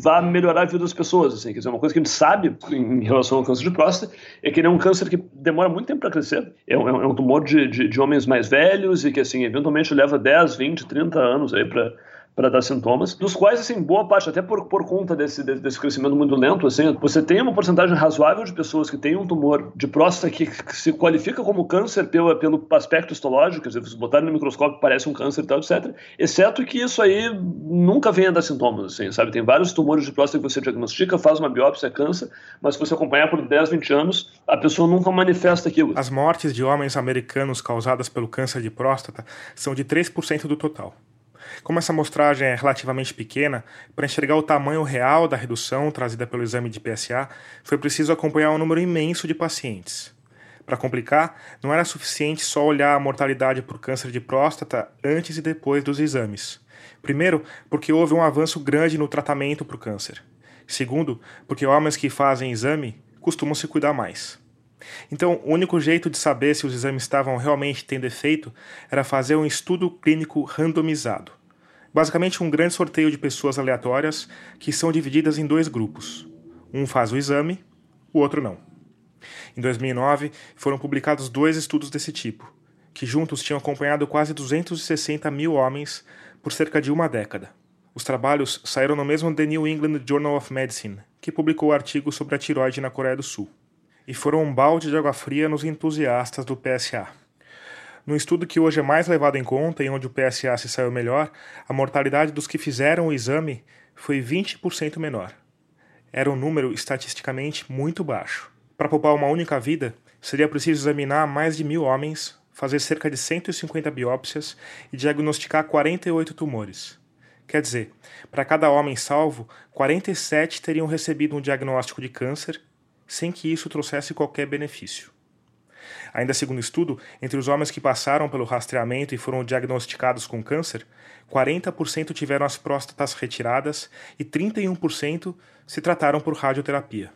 vá melhorar a vida das pessoas, assim, quer dizer, uma coisa que a gente sabe em relação ao câncer de próstata é que ele é um câncer que demora muito tempo para crescer, é um, é um tumor de, de, de, homens mais velhos e que, assim, eventualmente leva 10, 20, 30 anos aí para para dar sintomas, dos quais, assim, boa parte, até por, por conta desse, desse crescimento muito lento, assim, você tem uma porcentagem razoável de pessoas que têm um tumor de próstata que, que se qualifica como câncer pelo, pelo aspecto histológico, quer dizer, você botar no microscópio parece um câncer e tal, etc. Exceto que isso aí nunca vem a dar sintomas, assim, sabe? Tem vários tumores de próstata que você diagnostica, faz uma biópsia, é câncer, mas se você acompanhar por 10, 20 anos, a pessoa nunca manifesta aquilo. As mortes de homens americanos causadas pelo câncer de próstata são de 3% do total. Como essa amostragem é relativamente pequena, para enxergar o tamanho real da redução trazida pelo exame de PSA, foi preciso acompanhar um número imenso de pacientes. Para complicar, não era suficiente só olhar a mortalidade por câncer de próstata antes e depois dos exames. Primeiro, porque houve um avanço grande no tratamento para o câncer. Segundo, porque homens que fazem exame costumam se cuidar mais. Então, o único jeito de saber se os exames estavam realmente tendo efeito era fazer um estudo clínico randomizado. Basicamente, um grande sorteio de pessoas aleatórias que são divididas em dois grupos. Um faz o exame, o outro não. Em 2009, foram publicados dois estudos desse tipo, que juntos tinham acompanhado quase 260 mil homens por cerca de uma década. Os trabalhos saíram no mesmo The New England Journal of Medicine, que publicou o artigo sobre a tiroide na Coreia do Sul, e foram um balde de água fria nos entusiastas do PSA. No estudo que hoje é mais levado em conta e onde o PSA se saiu melhor, a mortalidade dos que fizeram o exame foi 20% menor. Era um número estatisticamente muito baixo. Para poupar uma única vida, seria preciso examinar mais de mil homens, fazer cerca de 150 biópsias e diagnosticar 48 tumores. Quer dizer, para cada homem salvo, 47 teriam recebido um diagnóstico de câncer sem que isso trouxesse qualquer benefício. Ainda segundo o estudo, entre os homens que passaram pelo rastreamento e foram diagnosticados com câncer, 40% tiveram as próstatas retiradas e 31% se trataram por radioterapia.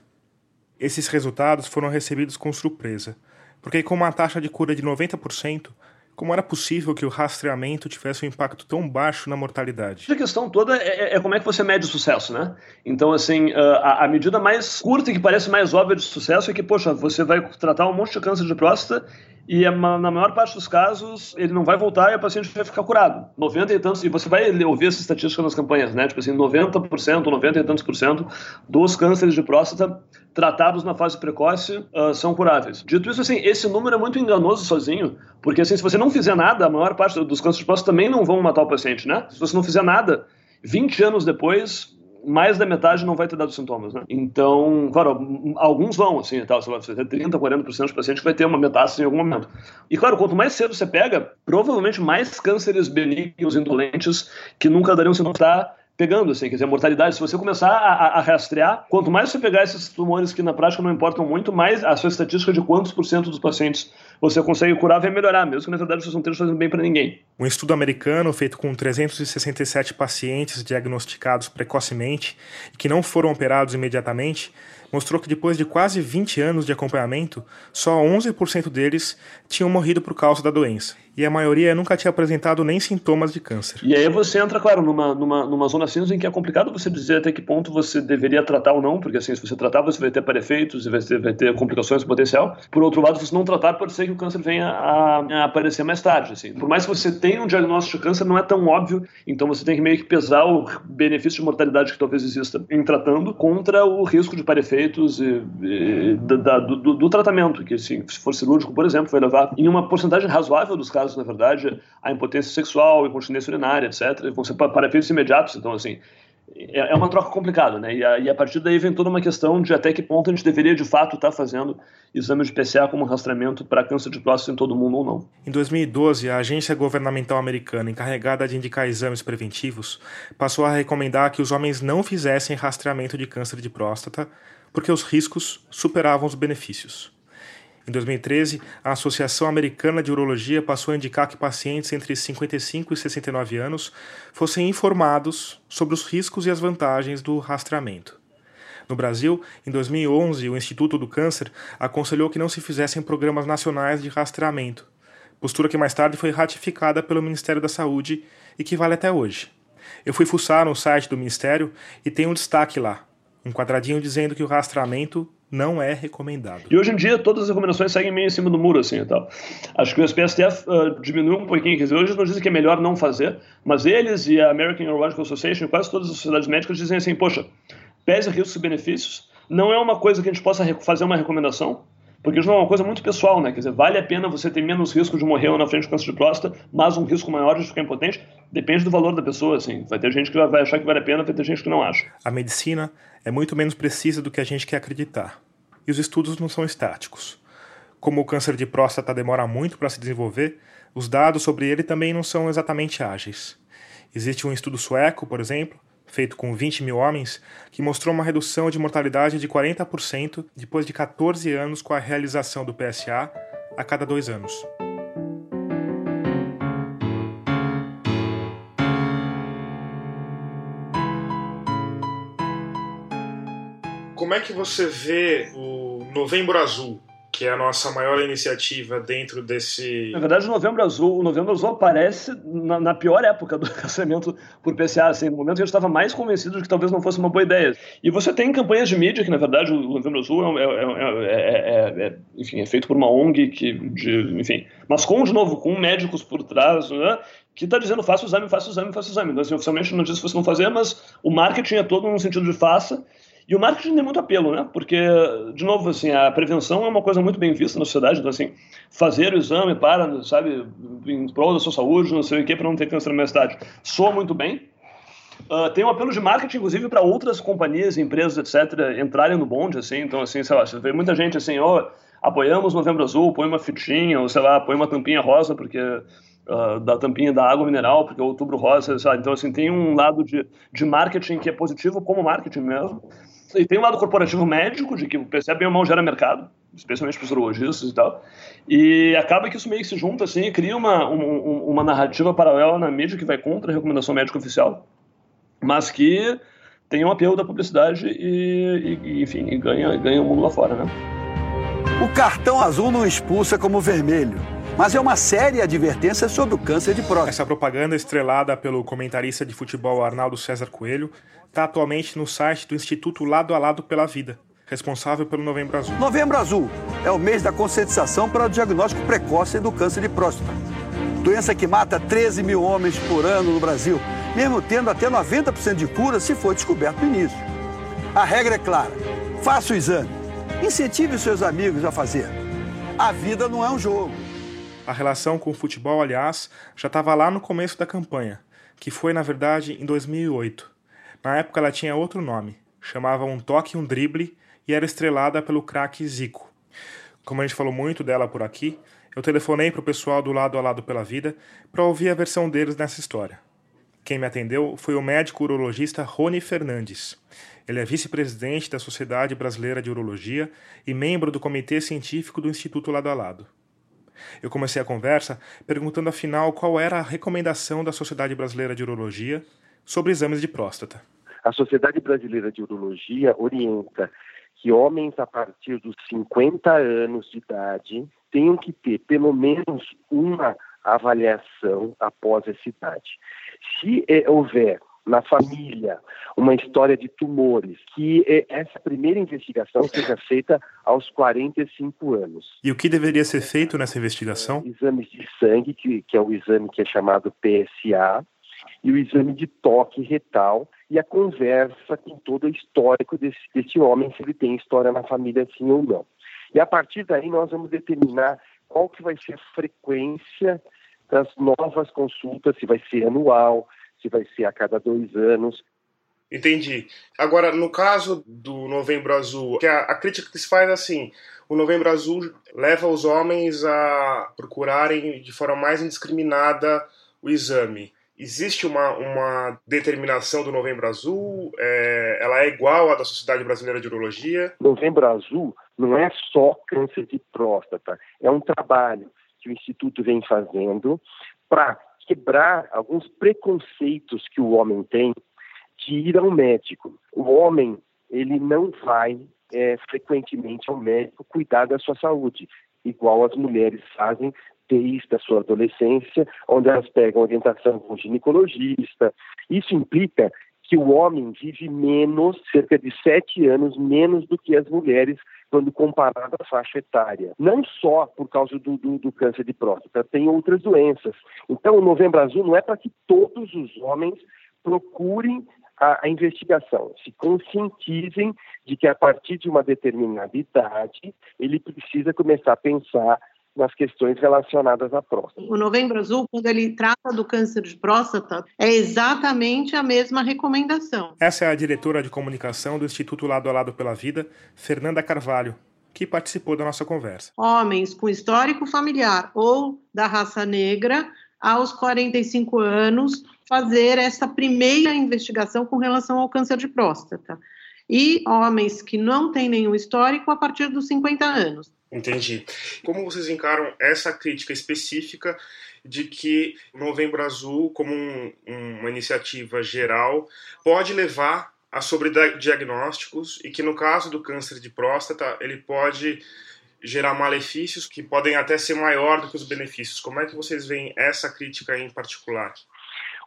Esses resultados foram recebidos com surpresa, porque com uma taxa de cura de 90%, como era possível que o rastreamento tivesse um impacto tão baixo na mortalidade? A questão toda é, é, é como é que você mede o sucesso, né? Então, assim, a, a, medida mais curta e que parece mais óbvia de sucesso é que, poxa, você vai tratar um monte de câncer de próstata e na maior parte dos casos ele não vai voltar e o paciente vai ficar curado. 90 e tantos, e você vai ouvir essa estatística nas campanhas, né? Tipo assim, 90%, 90 e tantos por cento dos cânceres de próstata tratados na fase precoce uh, são curáveis. Dito isso, assim, esse número é muito enganoso sozinho, porque assim, se você não fizer nada, a maior parte dos cânceres de próstata também não vão matar o paciente, né? Se você não fizer nada, 20 anos depois, mais da metade não vai ter dado sintomas, né? Então, claro, alguns vão, assim, tal, vai ter 30, 40% dos pacientes vai ter uma metástase em algum momento. E, claro, quanto mais cedo você pega, provavelmente mais cânceres benignos, indolentes, que nunca dariam sintomas, tá pegando, assim, quer dizer, a mortalidade, se você começar a, a, rastrear, quanto mais você pegar esses tumores que na prática não importam muito, mais a sua estatística de quantos por cento dos pacientes você consegue curar vai melhorar, mesmo que na verdade você não esteja fazendo bem para ninguém. Um estudo americano feito com 367 pacientes diagnosticados precocemente e que não foram operados imediatamente mostrou que depois de quase 20 anos de acompanhamento, só 11% deles tinham morrido por causa da doença e a maioria nunca tinha apresentado nem sintomas de câncer. E aí você entra, claro, numa, numa, numa zona cinza em que é complicado você dizer até que ponto você deveria tratar ou não, porque assim, se você tratar, você vai ter parefeitos, vai ter, vai ter complicações potencial. Por outro lado, se você não tratar, pode ser que o câncer venha a, a, aparecer mais tarde. Assim. Por mais que você tenha um diagnóstico de câncer, não é tão óbvio, então você tem que meio que pesar o benefício de mortalidade que talvez exista em tratando contra o risco de parefeitos e, e, da, do, do, tratamento, que assim, se for cirúrgico, por exemplo, vai levar em uma porcentagem razoável dos casos na verdade, a impotência sexual, incontinência urinária, etc., vão ser para efeitos imediatos. Então, assim, é, é uma troca complicada, né? E a, e a, partir daí vem toda uma questão de até que ponto a gente deveria de fato estar tá fazendo exames de PCA como rastreamento para câncer de próstata em todo mundo ou não. Em 2012, a agência governamental americana encarregada de indicar exames preventivos passou a recomendar que os homens não fizessem rastreamento de câncer de próstata porque os riscos superavam os benefícios. Em 2013, a Associação Americana de Urologia passou a indicar que pacientes entre 55 e 69 anos fossem informados sobre os riscos e as vantagens do rastreamento. No Brasil, em 2011, o Instituto do Câncer aconselhou que não se fizessem programas nacionais de rastreamento, postura que mais tarde foi ratificada pelo Ministério da Saúde e que vale até hoje. Eu fui fuçar no site do Ministério e tem um destaque lá, um quadradinho dizendo que o rastreamento não é recomendado. E hoje em dia todas as recomendações seguem meio em cima do muro, assim e tal. Acho que o SPSTF uh, ah, diminuiu um pouquinho, quer dizer, hoje não dizem que é melhor não fazer, mas eles e a American Urological Association, quase todas as sociedades médicas dizem assim, poxa, pese riscos e benefícios, não é uma coisa que a gente possa fazer uma recomendação, porque isso é uma coisa muito pessoal, né? Quer dizer, vale a pena você ter menos risco de morrer na frente do câncer de próstata, mas um risco maior de ficar impotente? Depende do valor da pessoa, assim. Vai ter gente que vai achar que vale a pena, vai ter gente que não acha. A medicina é muito menos precisa do que a gente quer acreditar. E os estudos não são estáticos. Como o câncer de próstata demora muito para se desenvolver, os dados sobre ele também não são exatamente ágeis. Existe um estudo sueco, por exemplo, feito com 20 mil homens, que mostrou uma redução de mortalidade de 40% depois de 14 anos com a realização do PSA a cada dois anos. Como é que você vê o Novembro Azul? Que é a nossa maior iniciativa dentro desse. Na verdade, o Novembro Azul, o Novembro Azul aparece na, na pior época do rastreamento por PCA, assim, no momento que eu estava mais convencido de que talvez não fosse uma boa ideia. E você tem campanhas de mídia que, na verdade, o Novembro Azul é, é, é, é enfim, é feito por uma ONG que, de, enfim, mas com de novo com médicos por trás, né? que está dizendo faça o exame, faça o exame, faça o exame. Então, assim, oficialmente não diz se você não fazer, mas o marketing é todo no sentido de faça. E o marketing tem muito apelo, né? Porque, de novo, assim, a prevenção é uma coisa muito bem vista na sociedade. Então, assim, fazer o exame para, sabe, em prol da sua saúde, não sei o que, para não ter câncer na cidade, soa muito bem. Uh, tem um apelo de marketing, inclusive, para outras companhias, empresas, etc., entrarem no bonde, assim. Então, assim, sei lá, você vê muita gente assim, ó, oh, apoiamos Novembro Azul, põe uma fitinha, ou sei lá, põe uma tampinha rosa, porque Uh, da tampinha da água mineral, porque é outubro rosa, sabe? Então, assim, tem um lado de, de marketing que é positivo como marketing mesmo. E tem um lado corporativo médico, de que o PCA bem ou mal gera mercado. especialmente para os urologistas e tal. E acaba que isso meio que se junta, assim, e cria uma, um, uma narrativa paralela na mídia que vai contra a recomendação médica oficial, mas que tem um apelo da publicidade e, e enfim, e ganha, ganha o mundo lá fora, né? O cartão azul não expulsa como vermelho, mas é uma séria advertência sobre o câncer de próstata. Essa propaganda estrelada pelo comentarista de futebol Arnaldo César Coelho está atualmente no site do Instituto Lado a Lado pela Vida, responsável pelo Novembro Azul. Novembro Azul é o mês da conscientização para o diagnóstico precoce do câncer de próstata. Doença que mata 13 mil homens por ano no Brasil, mesmo tendo até 90% de cura se for descoberto no início. A regra é clara: faça o exame. Incentive os seus amigos a fazer. A vida não é um jogo. A relação com o futebol, aliás, já estava lá no começo da campanha, que foi, na verdade, em 2008. Na época ela tinha outro nome, chamava Um Toque e um Drible e era estrelada pelo craque Zico. Como a gente falou muito dela por aqui, eu telefonei para o pessoal do Lado a Lado pela Vida para ouvir a versão deles nessa história. Quem me atendeu foi o médico urologista Rony Fernandes. Ele é vice-presidente da Sociedade Brasileira de Urologia e membro do Comitê Científico do Instituto Lado a Lado. Eu comecei a conversa perguntando afinal qual era a recomendação da Sociedade Brasileira de Urologia sobre exames de próstata. A Sociedade Brasileira de Urologia orienta que homens a partir dos 50 anos de idade tenham que ter pelo menos uma avaliação após essa idade. Se é, houver na família uma história de tumores, que é, essa primeira investigação seja feita aos 45 anos. E o que deveria ser feito nessa investigação? Exames de sangue, que, que é o exame que é chamado PSA, e o exame de toque retal e a conversa com todo o histórico desse, desse homem, se ele tem história na família sim ou não. E a partir daí nós vamos determinar qual que vai ser a frequência das novas consultas, se vai ser anual, se vai ser a cada dois anos. Entendi. Agora, no caso do Novembro Azul, que a, a crítica que se faz é assim, o Novembro Azul leva os homens a procurarem de forma mais indiscriminada o exame. Existe uma, uma determinação do Novembro Azul? É, ela é igual à da Sociedade Brasileira de Urologia? Novembro Azul não é só câncer de próstata, é um trabalho que o Instituto vem fazendo para quebrar alguns preconceitos que o homem tem de ir ao médico. O homem, ele não vai é, frequentemente ao médico cuidar da sua saúde, igual as mulheres fazem desde a sua adolescência, onde elas pegam orientação com ginecologista. Isso implica que o homem vive menos, cerca de sete anos menos do que as mulheres quando comparado à faixa etária. Não só por causa do, do, do câncer de próstata, tem outras doenças. Então, o Novembro Azul não é para que todos os homens procurem a, a, investigação, se conscientizem de que a partir de uma determinada idade ele precisa começar a pensar nas questões relacionadas à próstata. O Novembro Azul, quando ele trata do câncer de próstata, é exatamente a mesma recomendação. Essa é a diretora de comunicação do Instituto Lado a Lado pela Vida, Fernanda Carvalho, que participou da nossa conversa. Homens com histórico familiar ou da raça negra, aos 45 anos, fazer essa primeira investigação com relação ao câncer de próstata. E homens que não têm nenhum histórico a partir dos 50 anos. Entendi. Como vocês encaram essa crítica específica de que Novembro Azul, como um, uma iniciativa geral, pode levar a sobrediagnósticos e que no caso do câncer de próstata ele pode gerar malefícios que podem até ser maior do que os benefícios. Como é que vocês veem essa crítica em particular?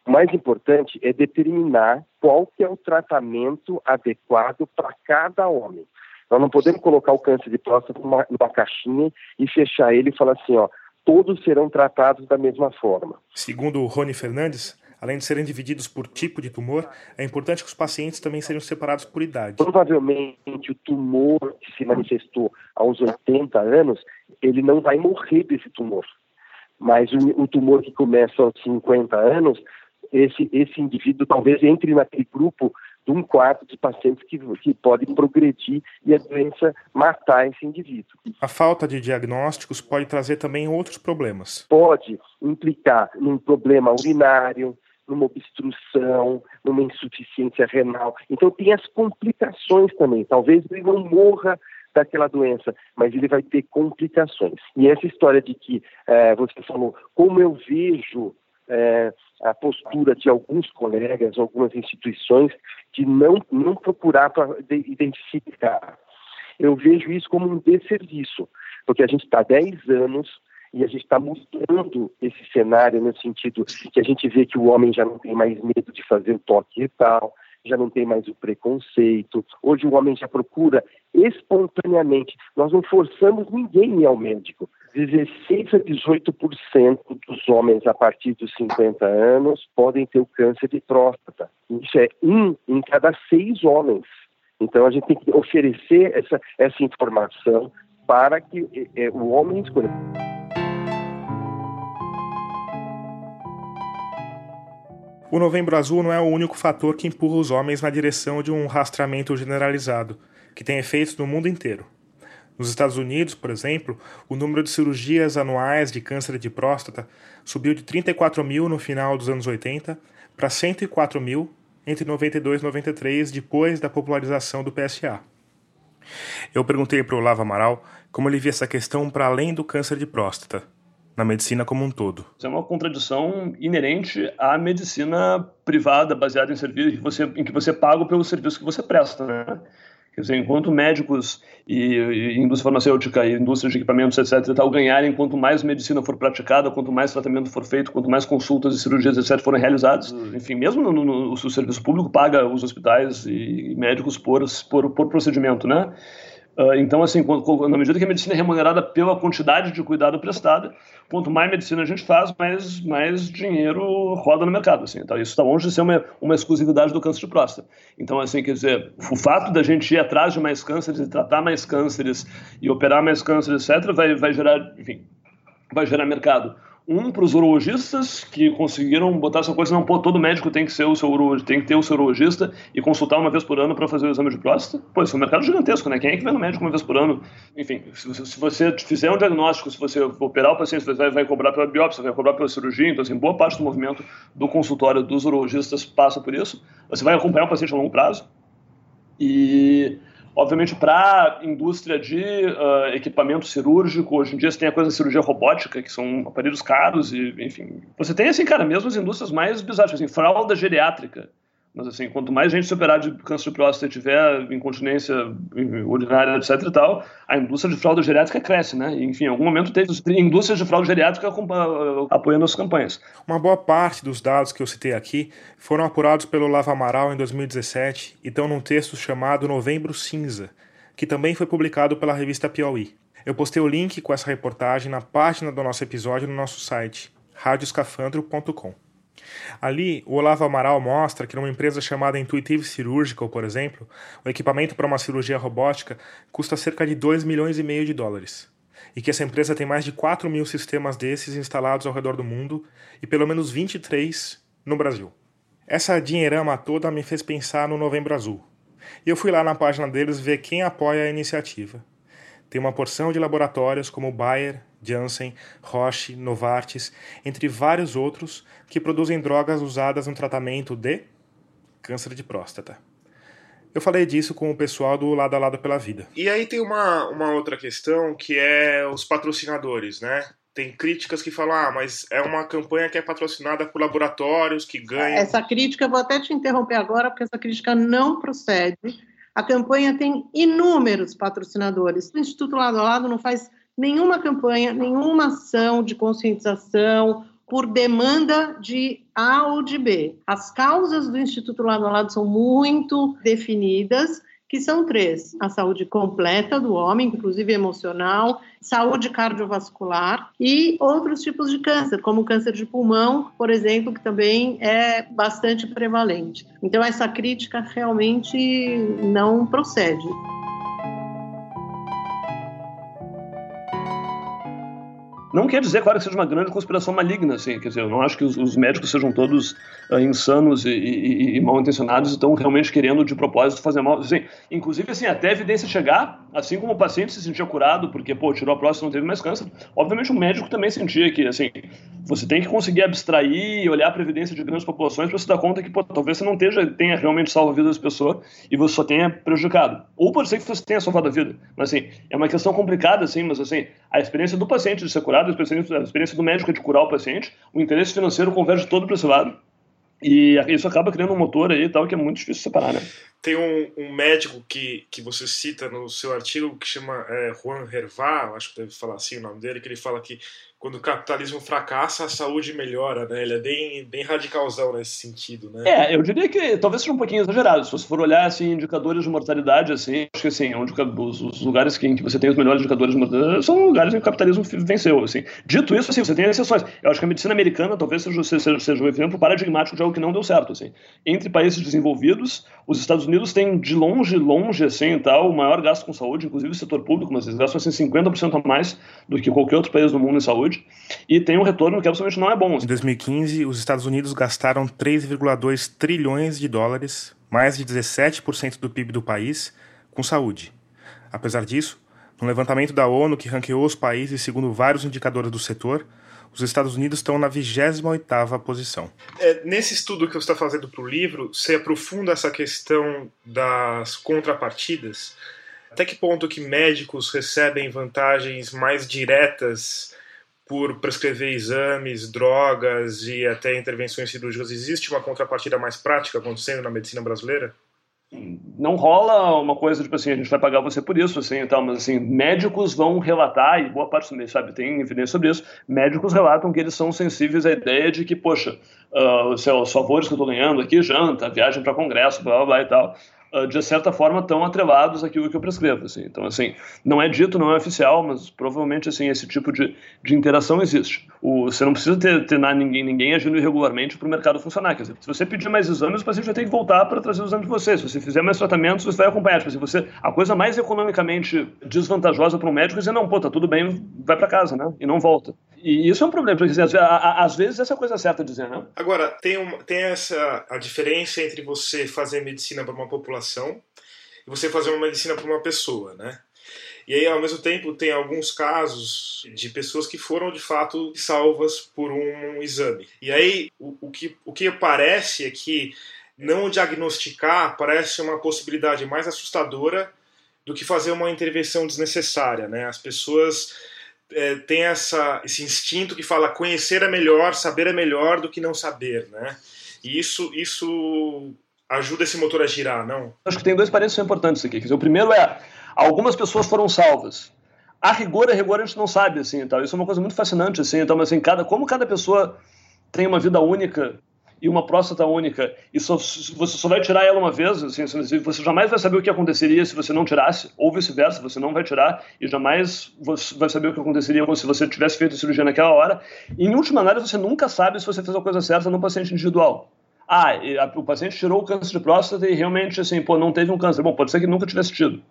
O mais importante é determinar qual que é o tratamento adequado para cada homem. Nós não podemos colocar o câncer de próstata numa, numa caixinha e fechar ele e falar assim, ó, todos serão tratados da mesma forma. Segundo o Rony Fernandes, além de serem divididos por tipo de tumor, é importante que os pacientes também sejam separados por idade. Provavelmente o tumor que se manifestou aos 80 anos, ele não vai morrer desse tumor. Mas o, o tumor que começa aos 50 anos, esse, esse indivíduo talvez entre naquele grupo de um quarto de pacientes que, que podem progredir e a doença matar esse indivíduo. A falta de diagnósticos pode trazer também outros problemas. Pode implicar num problema urinário, numa obstrução, numa insuficiência renal. Então tem as complicações também. Talvez ele não morra daquela doença, mas ele vai ter complicações. E essa história de que é, você falou, como eu vejo é, a postura de alguns colegas, algumas instituições, de não, não procurar para identificar. Eu vejo isso como um desserviço, porque a gente está 10 anos e a gente está mudando esse cenário no sentido que a gente vê que o homem já não tem mais medo de fazer o toque retal, já não tem mais o preconceito. Hoje o homem já procura espontaneamente. Nós não forçamos ninguém ir ao médico. 16 a 18% dos homens a partir dos 50 anos podem ter o câncer de próstata. Isso é um em cada seis homens. Então a gente tem que oferecer essa, essa informação para que é, o homem escolha. O Novembro Azul não é o único fator que empurra os homens na direção de um rastreamento generalizado, que tem efeitos no mundo inteiro. Nos Estados Unidos, por exemplo, o número de cirurgias anuais de câncer de próstata subiu de 34 mil no final dos anos 80 para 104 mil entre 92 e 93, depois da popularização do PSA. Eu perguntei para o Lava Amaral como ele via essa questão para além do câncer de próstata na medicina como um todo. Isso é uma contradição inerente à medicina privada, baseada em serviços em que você, que você paga pelo serviço que você presta. Né? Quer dizer, enquanto médicos e, e indústria farmacêutica e indústria de equipamentos, etc., tal, ganharem, quanto mais medicina for praticada, quanto mais tratamento for feito, quanto mais consultas e cirurgias, etc., forem realizadas, enfim, mesmo no, no, o serviço público paga os hospitais e, e médicos por, por, por procedimento, né? Uh, então, assim, na medida que a medicina é remunerada pela quantidade de cuidado prestado, quanto mais medicina a gente faz, mais, mais dinheiro roda no mercado. Assim. Então, isso está longe de ser uma, uma exclusividade do câncer de próstata. Então, assim, quer dizer, o fato da gente ir atrás de mais cânceres e tratar mais cânceres e operar mais cânceres, etc., vai, vai gerar, enfim, vai gerar mercado. Um para os urologistas que conseguiram botar essa coisa, não, pô, todo médico tem que ser o seu urologista, tem que ter o seu urologista e consultar uma vez por ano para fazer o exame de próstata. Pô, isso é um mercado gigantesco, né? Quem é que vai no médico uma vez por ano? Enfim, se, se você fizer um diagnóstico, se você operar o paciente, você vai, vai cobrar pela biópsia, vai cobrar pela cirurgia, então, assim, boa parte do movimento do consultório dos urologistas passa por isso. Você vai acompanhar o paciente a longo prazo e Obviamente, para a indústria de uh, equipamento cirúrgico, hoje em dia você tem a coisa da cirurgia robótica, que são aparelhos caros e, enfim. Você tem, assim, cara, mesmo as indústrias mais bizarras, assim, fralda geriátrica. Mas assim, quanto mais gente superar de câncer de próstata tiver incontinência urinária, etc e tal, a indústria de fralda geriátrica cresce, né? E, enfim, em algum momento teve indústrias de fralda geriátrica apoiando as campanhas. Uma boa parte dos dados que eu citei aqui foram apurados pelo Lava Amaral em 2017 e estão num texto chamado Novembro Cinza, que também foi publicado pela revista Piauí. Eu postei o link com essa reportagem na página do nosso episódio no nosso site, radioscafandro.com. Ali, o Olavo Amaral mostra que numa empresa chamada Intuitive Surgical, por exemplo, o equipamento para uma cirurgia robótica custa cerca de 2 milhões e meio de dólares. E que essa empresa tem mais de 4 mil sistemas desses instalados ao redor do mundo e pelo menos 23 no Brasil. Essa dinheirama toda me fez pensar no Novembro Azul. E eu fui lá na página deles ver quem apoia a iniciativa. Tem uma porção de laboratórios como Bayer, Janssen, Roche, Novartis, entre vários outros que produzem drogas usadas no tratamento de câncer de próstata. Eu falei disso com o pessoal do Lado a Lado pela Vida. E aí tem uma, uma outra questão que é os patrocinadores, né? Tem críticas que falam, ah, mas é uma campanha que é patrocinada por laboratórios que ganham. Essa crítica, vou até te interromper agora, porque essa crítica não procede. A campanha tem inúmeros patrocinadores. O Instituto Lado a Lado não faz nenhuma campanha, nenhuma ação de conscientização por demanda de A ou de B. As causas do Instituto Lado a Lado são muito definidas, que são três: a saúde completa do homem, inclusive emocional, saúde cardiovascular e outros tipos de câncer, como o câncer de pulmão, por exemplo, que também é bastante prevalente. Então, essa crítica realmente não procede. Não quer dizer, claro, que seja uma grande conspiração maligna, assim, quer dizer, eu não acho que os, os médicos sejam todos uh, insanos e, e, e, mal intencionados e estão realmente querendo de propósito fazer mal. Assim, inclusive, assim, até a evidência chegar, assim como o paciente se sentia curado porque, pô, tirou a próstata e não teve mais câncer, obviamente o médico também sentia que, assim, Você tem que conseguir abstrair e olhar a evidência de grandes populações para se dar conta que pô, talvez você não esteja, tenha realmente salvo a vida das pessoas e você só tenha prejudicado. Ou pode ser que você tenha salvado a vida. Mas assim, é uma questão complicada, assim, mas assim, a experiência do paciente de ser curado, a experiência, a experiência do médico de curar o paciente, o interesse financeiro converge todo para esse lado. E isso acaba criando um motor aí tal que é muito difícil separar, né? Tem um, um, médico que, que você cita no seu artigo que chama é, Juan Hervá, acho que deve falar assim o nome dele, que ele fala que quando o capitalismo fracassa, a saúde melhora, né? Ele é bem, bem radicalzão nesse sentido, né? É, eu diria que talvez seja um pouquinho exagerado. Se você for olhar, assim, indicadores de mortalidade, assim, acho que, assim, onde, os, os lugares que, em que você tem os melhores indicadores de mortalidade são lugares em que o capitalismo venceu, assim. Dito isso, assim, você tem exceções. Eu acho que a medicina americana talvez seja, seja, seja um exemplo paradigmático de algo que não deu certo, assim. Entre países desenvolvidos, os Estados Unidos têm, de longe, longe, assim, tal, o maior gasto com saúde, inclusive o setor público, mas eles gastam, assim, 50% a mais do que qualquer outro país do mundo em saúde e tem um retorno que absolutamente não é bom. Em 2015, os Estados Unidos gastaram 3,2 trilhões de dólares, mais de 17% do PIB do país, com saúde. Apesar disso, no levantamento da ONU que ranqueou os países segundo vários indicadores do setor, os Estados Unidos estão na 28ª posição. É, nesse estudo que você está fazendo para o livro, você aprofunda essa questão das contrapartidas? Até que ponto que médicos recebem vantagens mais diretas por prescrever exames, drogas e até intervenções cirúrgicas, existe uma contrapartida mais prática acontecendo na medicina brasileira? Não rola uma coisa tipo assim, a gente vai pagar você por isso, assim, então, mas assim, médicos vão relatar, e boa parte também, sabe, tem evidência sobre isso, médicos relatam que eles são sensíveis à ideia de que, poxa, uh, os, favores que eu estou ganhando aqui, janta, viagem para congresso, blá blá blá e tal, de certa forma estão atrelados àquilo que eu prescrevo assim. então assim não é dito não é oficial mas provavelmente assim esse tipo de, de interação existe. O, você não precisa ter, ter ninguém ninguém agindo irregularmente para o mercado funcionar. Quer dizer, se você pedir mais exames o paciente vai ter que voltar para trazer os exames de você. Se você fizer mais tratamentos você vai acompanhar. Tipo, assim, você a coisa mais economicamente desvantajosa para um médico é dizer não pô tá tudo bem vai para casa né? E não volta. E isso é um problema, porque assim, às vezes essa é coisa certa a dizer, né? Agora, tem, tem essa a diferença entre você fazer medicina para uma população e você fazer uma medicina para uma pessoa, né? E aí, ao mesmo tempo, tem alguns casos de pessoas que foram de fato salvas por um exame. E aí, o, o que, o que parece é que não diagnosticar parece uma possibilidade mais assustadora do que fazer uma intervenção desnecessária, né? As pessoas é, tem essa, esse instinto que fala conhecer é melhor, saber é melhor do que não saber, né? E isso, isso ajuda esse motor a girar, não? Acho que tem dois parênteses importantes aqui. o primeiro é, algumas pessoas foram salvas. A rigor, a rigor a gente não sabe, assim, tal. Isso é uma coisa muito fascinante, assim, então, assim, cada, como cada pessoa tem uma vida única e uma próstata única e só, você só vai tirar ela uma vez, assim, você jamais vai saber o que aconteceria se você não tirasse, ou vice-versa, você não vai tirar e jamais vai saber o que aconteceria se você tivesse feito a cirurgia naquela hora. E, em última análise, você nunca sabe se você fez a coisa certa no paciente individual. Ah, o paciente tirou o câncer de próstata e realmente, assim, pô, não teve um câncer. Bom, pode ser que nunca tivesse tido.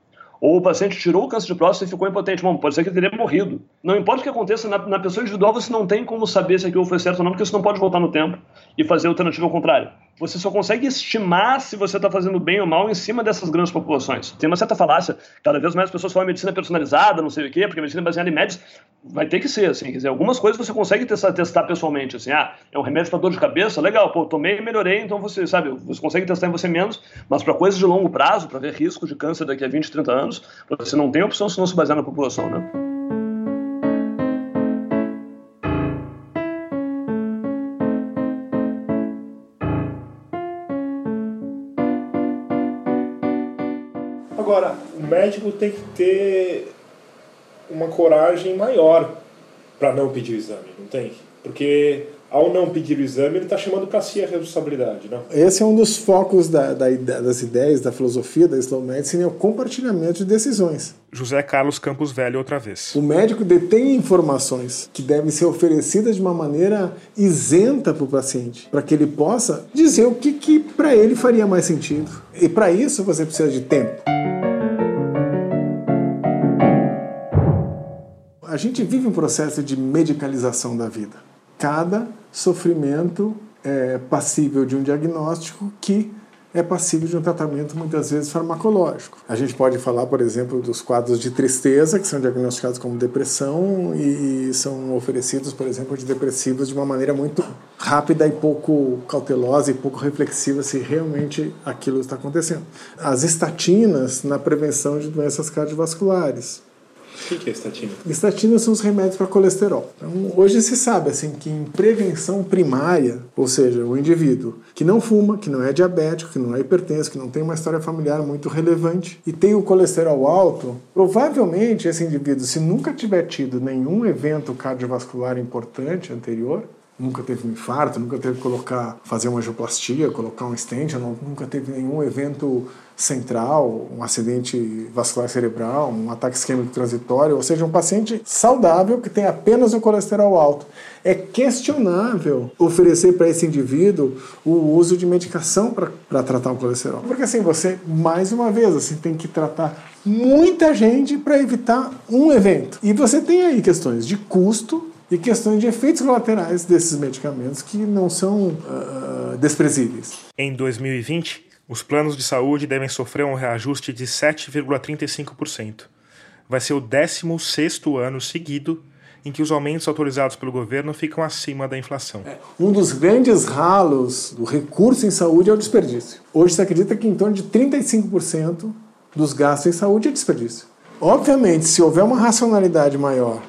Ou o paciente tirou o câncer de próstata e ficou impotente. Bom, pode ser que teria morrido. Não importa o que aconteça, na, na pessoa individual você não tem como saber se aquilo foi certo ou não, porque você não pode voltar no tempo e fazer a alternativa ao contrário você só consegue estimar se você está fazendo bem ou mal em cima dessas grandes populações. Tem uma certa falácia, cada vez mais pessoas falam medicina personalizada, não sei o quê, porque medicina baseada em médicos vai ter que ser, assim, quer dizer, algumas coisas você consegue testar, testar pessoalmente, assim, ah, é um remédio para dor de cabeça, legal, pô, tomei e melhorei, então você, sabe, você consegue testar em você menos, mas para coisas de longo prazo, para ver risco de câncer daqui a 20, 30 anos, você não tem opção se não se basear na população, né? Agora, o médico tem que ter uma coragem maior para não pedir o exame, não tem? Porque ao não pedir o exame, ele está chamando para si a responsabilidade, não? Esse é um dos focos da, da, das ideias, da filosofia da Slow Medicine, é o compartilhamento de decisões. José Carlos Campos Velho, outra vez. O médico detém informações que devem ser oferecidas de uma maneira isenta para o paciente, para que ele possa dizer o que, que para ele faria mais sentido. E para isso você precisa de tempo. A gente vive um processo de medicalização da vida cada sofrimento é passível de um diagnóstico que é passível de um tratamento muitas vezes farmacológico. A gente pode falar, por exemplo, dos quadros de tristeza, que são diagnosticados como depressão e são oferecidos, por exemplo, de depressivos de uma maneira muito rápida e pouco cautelosa e pouco reflexiva se realmente aquilo está acontecendo. As estatinas na prevenção de doenças cardiovasculares. O que é estatina? Estatina são os remédios para colesterol. Então, hoje se sabe assim que em prevenção primária, ou seja, o indivíduo que não fuma, que não é diabético, que não é hipertenso, que não tem uma história familiar muito relevante e tem o colesterol alto, provavelmente esse indivíduo, se nunca tiver tido nenhum evento cardiovascular importante anterior, nunca teve um infarto, nunca teve que colocar, fazer uma angioplastia, colocar um stent, nunca teve nenhum evento central, um acidente vascular cerebral, um ataque isquêmico transitório, ou seja, um paciente saudável que tem apenas o colesterol alto. É questionável oferecer para esse indivíduo o uso de medicação para tratar o colesterol. Porque assim, você, mais uma vez, assim, tem que tratar muita gente para evitar um evento. E você tem aí questões de custo e questões de efeitos colaterais desses medicamentos que não são uh, desprezíveis. Em 2020, os planos de saúde devem sofrer um reajuste de 7,35%. Vai ser o 16º ano seguido em que os aumentos autorizados pelo governo ficam acima da inflação. É, um dos grandes ralos do recurso em saúde é o desperdício. Hoje se acredita que em torno de 35% dos gastos em saúde é desperdício. Obviamente, se houver uma racionalidade maior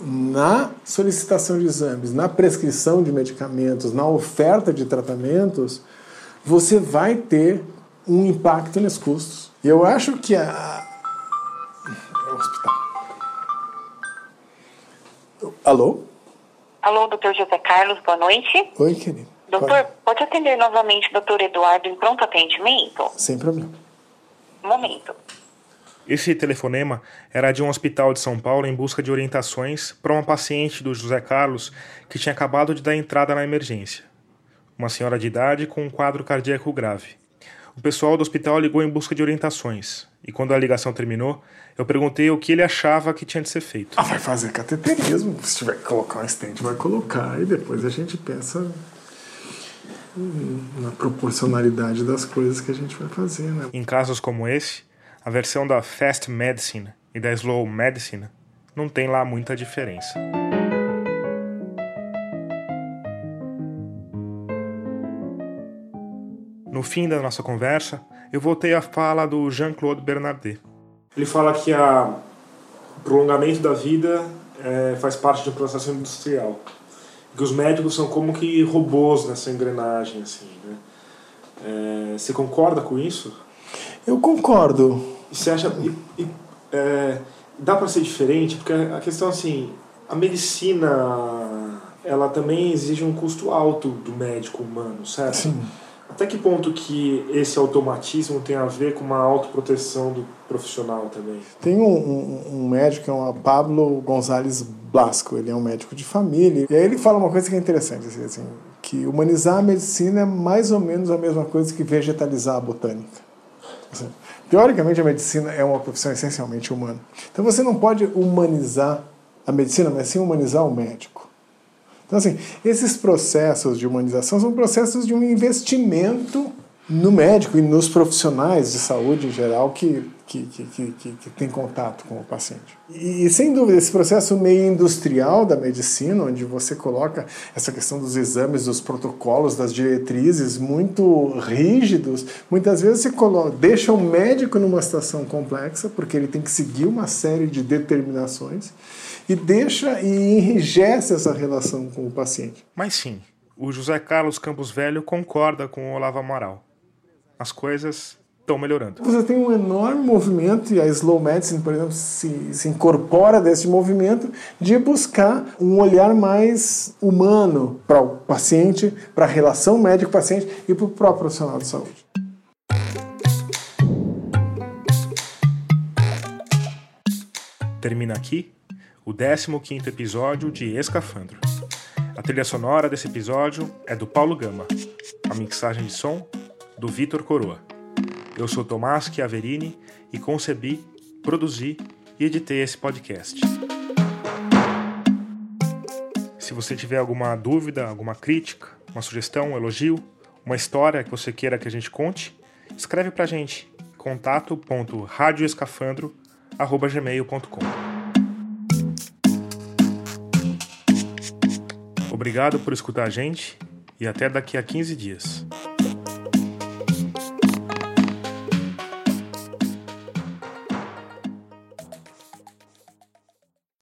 na solicitação de exames, na prescrição de medicamentos, na oferta de tratamentos, você vai ter um impacto nos custos. Eu acho que a. É o hospital. Alô? Alô, doutor José Carlos, boa noite. Oi, querido. Doutor, pode, pode atender novamente o doutor Eduardo em pronto atendimento? Sem problema. Momento. Esse telefonema era de um hospital de São Paulo em busca de orientações para uma paciente do José Carlos que tinha acabado de dar entrada na emergência uma senhora de idade com um quadro cardíaco grave. O pessoal do hospital ligou em busca de orientações, e quando a ligação terminou, eu perguntei o que ele achava que tinha de ser feito. Ah, vai fazer cateterismo. Se tiver que colocar um estente, vai colocar, e depois a gente pensa na proporcionalidade das coisas que a gente vai fazer, né? Em casos como esse, a versão da Fast Medicine e da Slow Medicine não tem lá muita diferença. No fim da nossa conversa, eu voltei à fala do Jean-Claude Bernardet. Ele fala que a, o prolongamento da vida é, faz parte de um processo industrial. Que os médicos são como que robôs nessa engrenagem. Assim, né? É, você concorda com isso? Eu concordo. E você acha. E, e, é, dá para ser diferente? Porque a questão assim, a medicina ela também exige um custo alto do médico humano, certo? Sim. Até que ponto que esse automatismo tem a ver com uma autoproteção do profissional também? Tem um, um, um médico, é o Pablo Gonzalez Blasco, ele é um médico de família, e aí ele fala uma coisa que é interessante, assim, assim, que humanizar a medicina é mais ou menos a mesma coisa que vegetalizar a botânica. Assim, teoricamente, a medicina é uma profissão essencialmente humana. Então você não pode humanizar a medicina, mas sim humanizar o médico. Então, assim, esses processos de humanização são processos de um investimento no médico e nos profissionais de saúde em geral que, que, que, que, que tem contato com o paciente. E, sem dúvida, esse processo meio industrial da medicina, onde você coloca essa questão dos exames, dos protocolos, das diretrizes muito rígidos, muitas vezes você coloca, deixa o médico numa situação complexa, porque ele tem que seguir uma série de determinações e deixa e enrijece essa relação com o paciente. Mas sim, o José Carlos Campos Velho concorda com o Olavo Amaral. As coisas estão melhorando. Você tem um enorme movimento, e a Slow Medicine, por exemplo, se, se incorpora desse movimento de buscar um olhar mais humano para o paciente, para a relação médico-paciente e para o próprio profissional de saúde. Termina aqui o 15 episódio de Escafandro. A trilha sonora desse episódio é do Paulo Gama. A mixagem de som, do Vitor Coroa. Eu sou Tomás Chiaverini e concebi, produzi e editei esse podcast. Se você tiver alguma dúvida, alguma crítica, uma sugestão, um elogio, uma história que você queira que a gente conte, escreve pra gente contato.radioescafandro@gmail.com. Obrigado por escutar a gente e até daqui a 15 dias.